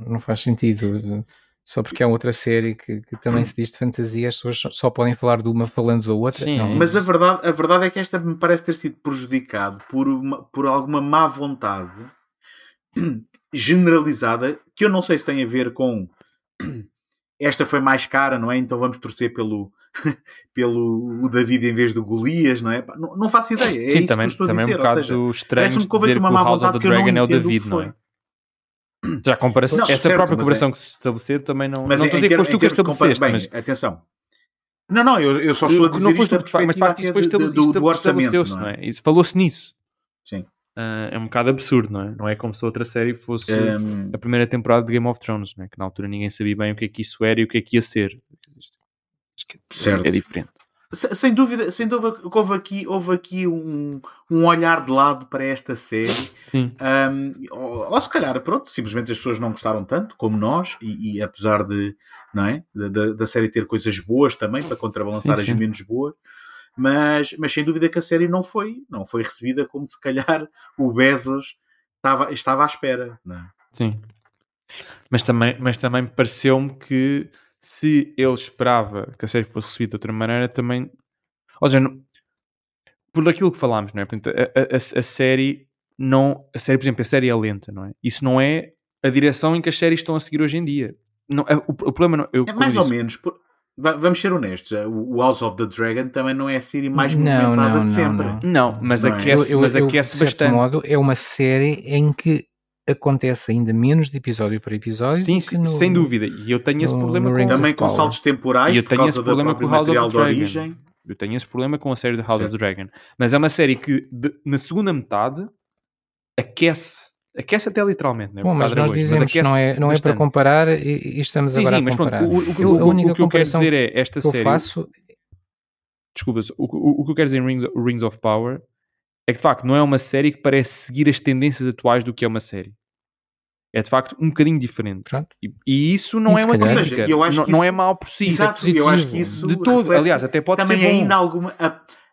não faz sentido. Só porque há outra série que, que, também se diz de fantasia, as pessoas só podem falar de uma falando da outra. Sim, não, mas a verdade, a verdade é que esta me parece ter sido prejudicado por, uma, por alguma má vontade generalizada, que eu não sei se tem a ver com esta foi mais cara, não é? Então vamos torcer pelo, pelo David em vez do Golias, não é? Não, não faço ideia. É Sim, isso também, que eu estou também a dizer. É um bocado seja, estranho dizer que uma má vontade que Dragon é o David, não é? Já comparação, não, essa certo, própria comparação é... que se estabelecer também não. Mas não estou a dizer que foste tu que estabeleceste. Bem, mas... atenção. Não, não, eu, eu só estou a dizer não isto tu, mas de facto isso foi estabelecido do, do orçamento, não é? Isso falou-se nisso. Sim. Uh, é um bocado absurdo, não é? Não é como se outra série fosse um... a primeira temporada de Game of Thrones, não é? que na altura ninguém sabia bem o que é que isso era e o que é que ia ser. É, certo. é diferente. Sem dúvida, sem dúvida houve aqui, houve aqui um, um olhar de lado para esta série. Um, ou, ou, se calhar, pronto, simplesmente as pessoas não gostaram tanto como nós, e, e apesar de, não é, da, da série ter coisas boas também para contrabalançar sim, sim. as menos boas, mas, mas sem dúvida que a série não foi, não foi recebida como se calhar o Bezos estava, estava à espera. Não é? Sim. Mas também, mas também pareceu-me que se ele esperava que a série fosse recebida de outra maneira, também. Ou seja, não, por aquilo que falámos, não é? Portanto, a, a, a, série não. A série, por exemplo, a série é lenta, não é? Isso não é a direção em que as séries estão a seguir hoje em dia. Não, o, o problema não. Eu, é mais ou menos. Por, Vamos ser honestos, o House of the Dragon também não é a série mais movimentada não, não, de sempre. Não, não. mas não aquece, é? eu, mas aquece eu, bastante. De modo, é uma série em que acontece ainda menos de episódio para episódio. Sim, sim no, sem dúvida. E eu tenho esse problema com Também com saltos temporais, e eu tenho esse problema com o House of the Dragon. Origem. Eu tenho esse problema com a série de House of the Dragon. Mas é uma série que, de, na segunda metade, aquece Aquece até literalmente, né? Bom, mas nós dizemos que não é, não é para comparar e, e estamos sim, agora sim, a comparar. Pronto, o, o, eu, a única o, que eu quero dizer é esta que série. Eu faço... Desculpa, o, o, que eu quero dizer em Rings, Rings of Power é que de facto não é uma série que parece seguir as tendências atuais do que é uma série. É de facto um bocadinho diferente. E, e, isso não e é uma crítica. Não, isso, não, é mau por si. Exato, é eu acho que isso de todo. Aliás, até pode também ser bom. ainda alguma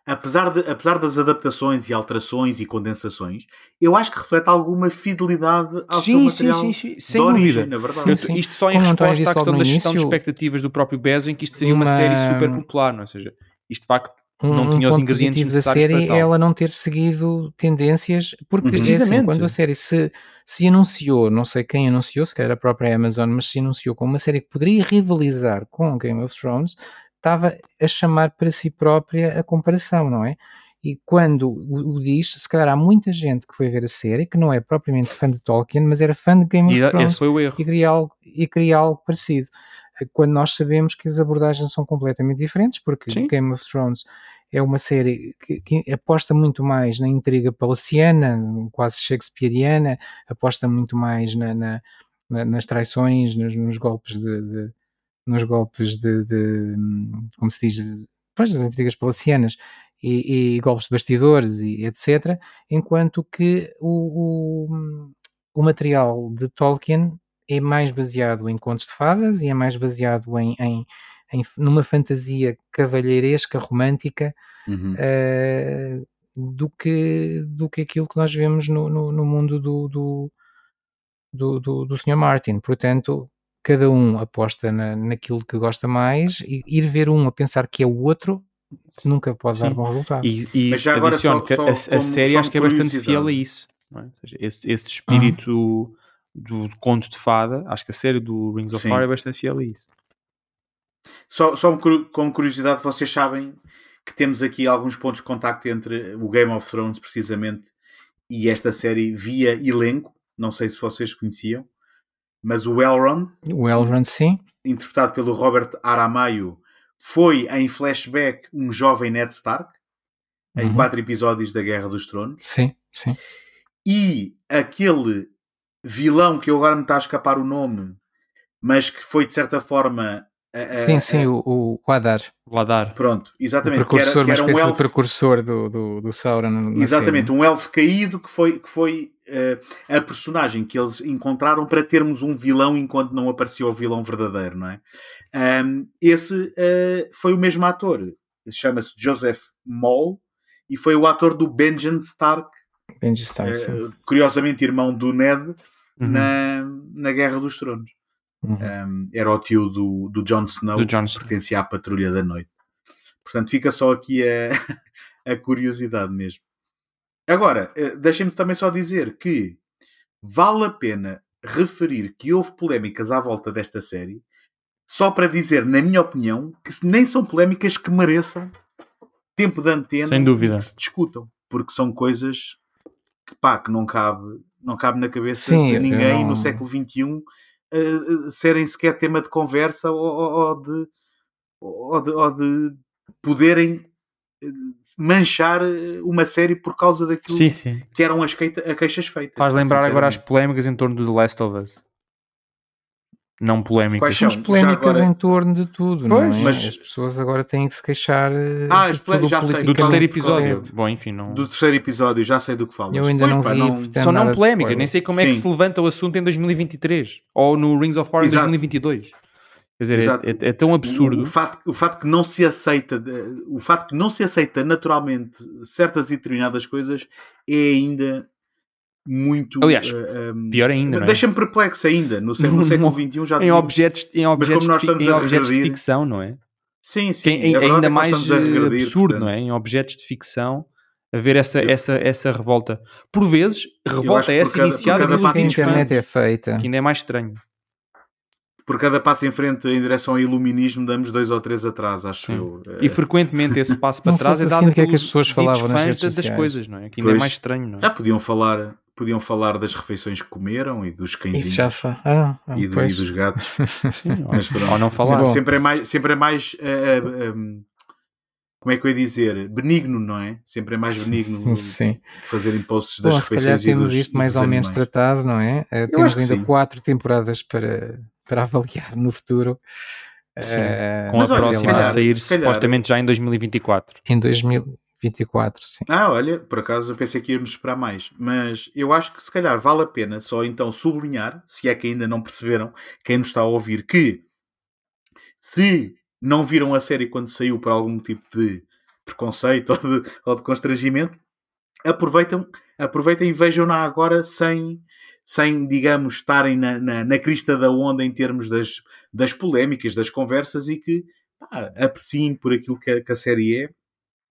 apesar, de, apesar das adaptações e alterações e condensações, eu acho que reflete alguma fidelidade ao sim, seu material sim, sim, sim. Sem origem, dúvida. na verdade. Sim, sim. Isto só em Como resposta à questão da gestão início, de expectativas do próprio Bezos, em que isto seria uma, uma série super popular, não? É? ou seja, isto de facto não um, tinha um os ingredientes necessários da série é ela não ter seguido tendências, porque é assim, quando a série se, se anunciou, não sei quem anunciou, se calhar a própria Amazon, mas se anunciou como uma série que poderia rivalizar com Game of Thrones, estava a chamar para si própria a comparação, não é? E quando o, o, diz, se calhar há muita gente que foi ver a série que não é propriamente fã de Tolkien, mas era fã de Game of Thrones e queria, algo, e queria algo parecido. Quando nós sabemos que as abordagens são completamente diferentes, porque Sim. Game of Thrones é uma série que, que, aposta muito mais na intriga palaciana, quase shakespeariana, aposta muito mais na, na, na, nas traições, nos, nos golpes de, de nos golpes de, de como se diz, pois, das intrigas palacianas e, e, golpes de bastidores e etc., enquanto que o, o, o, material de Tolkien é mais baseado em contos de fadas e é mais baseado em, em, em numa fantasia cavalheiresca, romântica, uhum. uh, do, que, do que aquilo que nós vemos no, no, no mundo do, do, do, do, do Sr. Martin. Portanto, cada um aposta na, naquilo que gosta mais e ir ver um a pensar que é o outro nunca pode Sim. dar bom resultado. E, e Mas já agora só, que só, a, a série acho que é bastante fiel a isso. É? Seja, esse, esse, espírito uhum. Do, conto de fada, acho que a série do Rings of Fire é bastante fiel a isso. Só, só como curiosidade, vocês sabem que temos aqui alguns pontos de contacto entre o Game of Thrones, precisamente, e esta série via elenco. Não sei se vocês conheciam mas o Elrond, o Elrond sim, interpretado pelo Robert Aramayo, foi em flashback um jovem Ned Stark em uhum. quatro episódios da Guerra dos Tronos. Sim, sim. E aquele vilão que eu agora me está a escapar o nome, mas que foi de certa forma sim, sim, o, o Adar. O Adar. Pronto, exatamente. O precursor, que era, que era um elfo... precursor do, do, do Sauron. Exatamente, série. um elfo caído que foi, que foi uh, a personagem que eles encontraram para termos um vilão enquanto não apareceu o vilão verdadeiro, não é? Um, esse uh, foi o mesmo ator, chama-se Joseph Moll e foi o ator do Benjen Stark. Benjen Stark, uh, curiosamente irmão do Ned uhum. na, na Guerra dos Tronos. Uhum. Um, era o tio do, do Jon Snow, do Jon pertencia à Patrulha da Noite. Portanto, fica só aqui a, a curiosidade mesmo. Agora, eh, deixem-me também só dizer que vale a pena referir que houve polémicas à volta desta série, só para dizer, na minha opinião, que nem são polémicas que mereçam tempo de antena Sem dúvida. que se discutam, porque são coisas que, pá, que não cabe, não cabe na cabeça Sim, de ninguém não... no século XXI uh, serem sequer tema de conversa ou, ou, de, ou, de, ou de poderem eh, manchar uma série por causa daquilo sim, sim. que eram as, queixas feitas. Faz lembrar agora as polémicas em torno do The Last of Us. Não polémicas. Quais são? polémicas agora... em torno de tudo, pois, não é? Mas... As pessoas agora têm que se queixar ah, as ple... já sei. do terceiro episódio. Correto. Bom, enfim, não... Do terceiro episódio, já sei do que falas. Eu ainda pois, não pá, vi, não... São não polémicas, nem sei como Sim. é que se levanta o assunto em 2023 ou no Rings of Power em 2022. Quer dizer, é, é, é, tão absurdo. O, o, fato, o fato que não se aceita, o fato que não se aceita naturalmente certas e determinadas coisas é ainda muito. Aliás, uh, eh, um, pior ainda. É? Deixa-me perplexo ainda. No século, no século XXI já. Em objetos, em objetos, de, em objetos de ficção, não é? Sim, sim. Quem, é ainda é mais regredir, absurdo, portanto. não é? Em objetos de ficção, haver essa, eu... essa, essa revolta. Por vezes, revolta essa cada, iniciada pela internet é feita. Que ainda é mais estranho por cada passo em frente em direção ao iluminismo damos dois ou três atrás, acho Sim. eu. E frequentemente esse passo para trás é dado assim que é que as pessoas falavam nas redes das coisas, não é? Que ainda é pois, é mais estranho, não é? Já podiam falar, podiam falar das refeições que comeram e dos cães Isso já fa... ah, ah, e, do, e, dos gatos. Sim, Mas, ou não falar. Sempre é mais, sempre é mais uh, uh, um, como é que eu ia dizer? Benigno, não é? Sempre é mais benigno Sim. fazerem posts das Bom, refeições se calhar temos isto mais ou menos tratado, não é? Uh, temos ainda sim. quatro temporadas para, para avaliar no futuro. Sim, uh, com a próxima a sair supostamente já em 2024. Em 2024, sim. Ah, olha, por acaso eu pensei que íamos esperar mais, mas eu acho que se calhar vale a pena só então sublinhar, se é que ainda não perceberam, quem nos está a ouvir, que se não viram a série quando saiu por algum tipo de preconceito ou de, ou de constrangimento, aproveitam, aproveitem e vejam-na agora sem, sem, digamos, estarem na, na, na, crista da onda em termos das, das polémicas, das conversas e que apreciem por aquilo que a, que a série é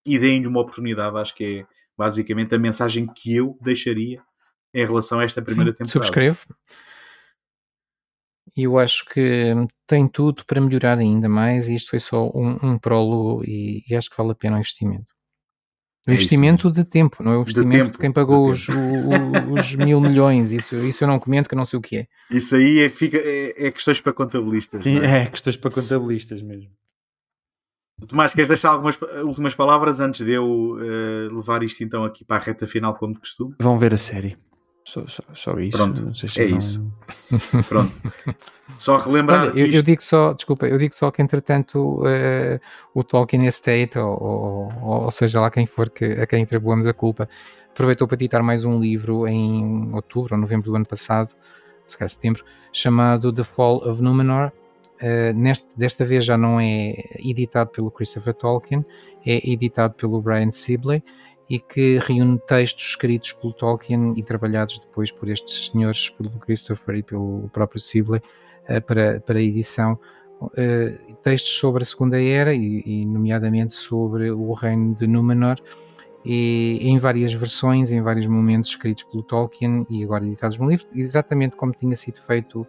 e deem-lhe uma oportunidade. Acho que é basicamente a mensagem que eu deixaria em relação a esta primeira Sim, temporada. Subscrevo. E eu acho que tem tudo para melhorar ainda mais e isto foi só um, um prólogo e, e acho que vale a pena o investimento. O é investimento de tempo, não é o investimento de, tempo, de quem pagou de os, o, os, mil milhões. Isso, isso eu não comento, que eu não sei o que é. Isso aí é, fica, é, é questões para contabilistas. É? é? questões para contabilistas mesmo. Tomás, queres deixar algumas últimas palavras antes de eu uh, levar isto então aqui para a reta final, como de costume? Vão ver a série. Só, só, só isso. Pronto, se é não... isso. Pronto. Só relembrar. Olha, eu, isto... eu, digo só, desculpa, eu digo só que entretanto uh, o Tolkien Estate, ou, ou, ou, seja lá quem for que, a quem atribuamos a culpa, aproveitou para editar mais um livro em outubro ou novembro do ano passado, se calhar setembro, chamado The Fall of Numenor. Uh, neste, desta vez já não é editado pelo Christopher Tolkien, é editado pelo Brian Sibley e que reúne textos escritos pelo Tolkien e trabalhados depois por estes senhores, pelo Christopher e pelo próprio Sibley, uh, para, para edição. Uh, textos sobre a Segunda Era e, e, nomeadamente sobre o reino de Númenor e em várias versões, em vários momentos escritos pelo Tolkien e agora editados no livro, exatamente como tinha sido feito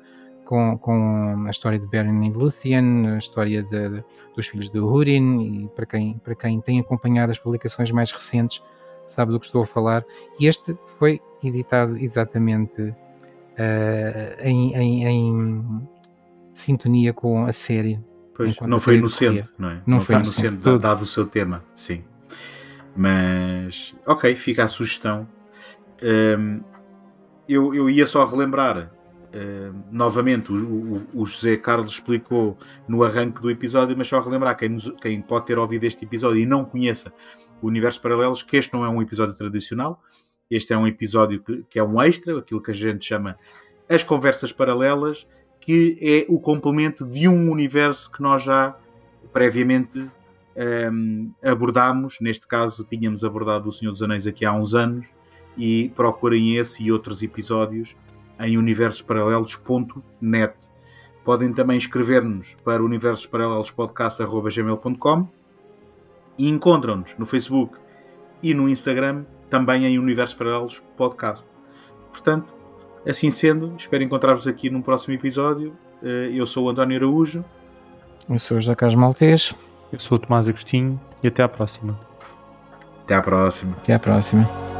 com, com a história de Beren e Luthien, a história de, de, dos filhos de Húrin, e para quem, para quem tem acompanhado as publicações mais recentes sabe do que estou a falar. E este foi editado exatamente uh, em, em, em, sintonia com a série. Pois, não foi inocente, não é? Não, não foi, inocente, inocente dado o seu tema, sim. Mas, ok, fica a sugestão. Um, eu, eu ia só relembrar Uh, novamente, o, o, José Carlos explicou no arranque do episódio, mas só relembrar quem, nos, quem pode ter ouvido este episódio e não conheça o Universo Paralelos, que este não é um episódio tradicional, este é um episódio que, que é um extra, aquilo que a gente chama as conversas paralelas, que é o complemento de um universo que nós já previamente um, ehm, abordámos. Neste caso, tínhamos abordado o Senhor dos Anéis aqui há uns anos e procurem esse e outros episódios em universosparalelos.net. Podem também escrever-nos para universosparalelospodcast.gmail.com e encontram-nos no Facebook e no Instagram também em Universos Paralelos Podcast. Portanto, assim sendo, espero encontrar-vos aqui num próximo episódio. Eh, eu sou o António Araújo. Eu sou o Jacques Maltês. Eu sou o Tomás Agostinho e até à próxima. Até à próxima. Até à próxima.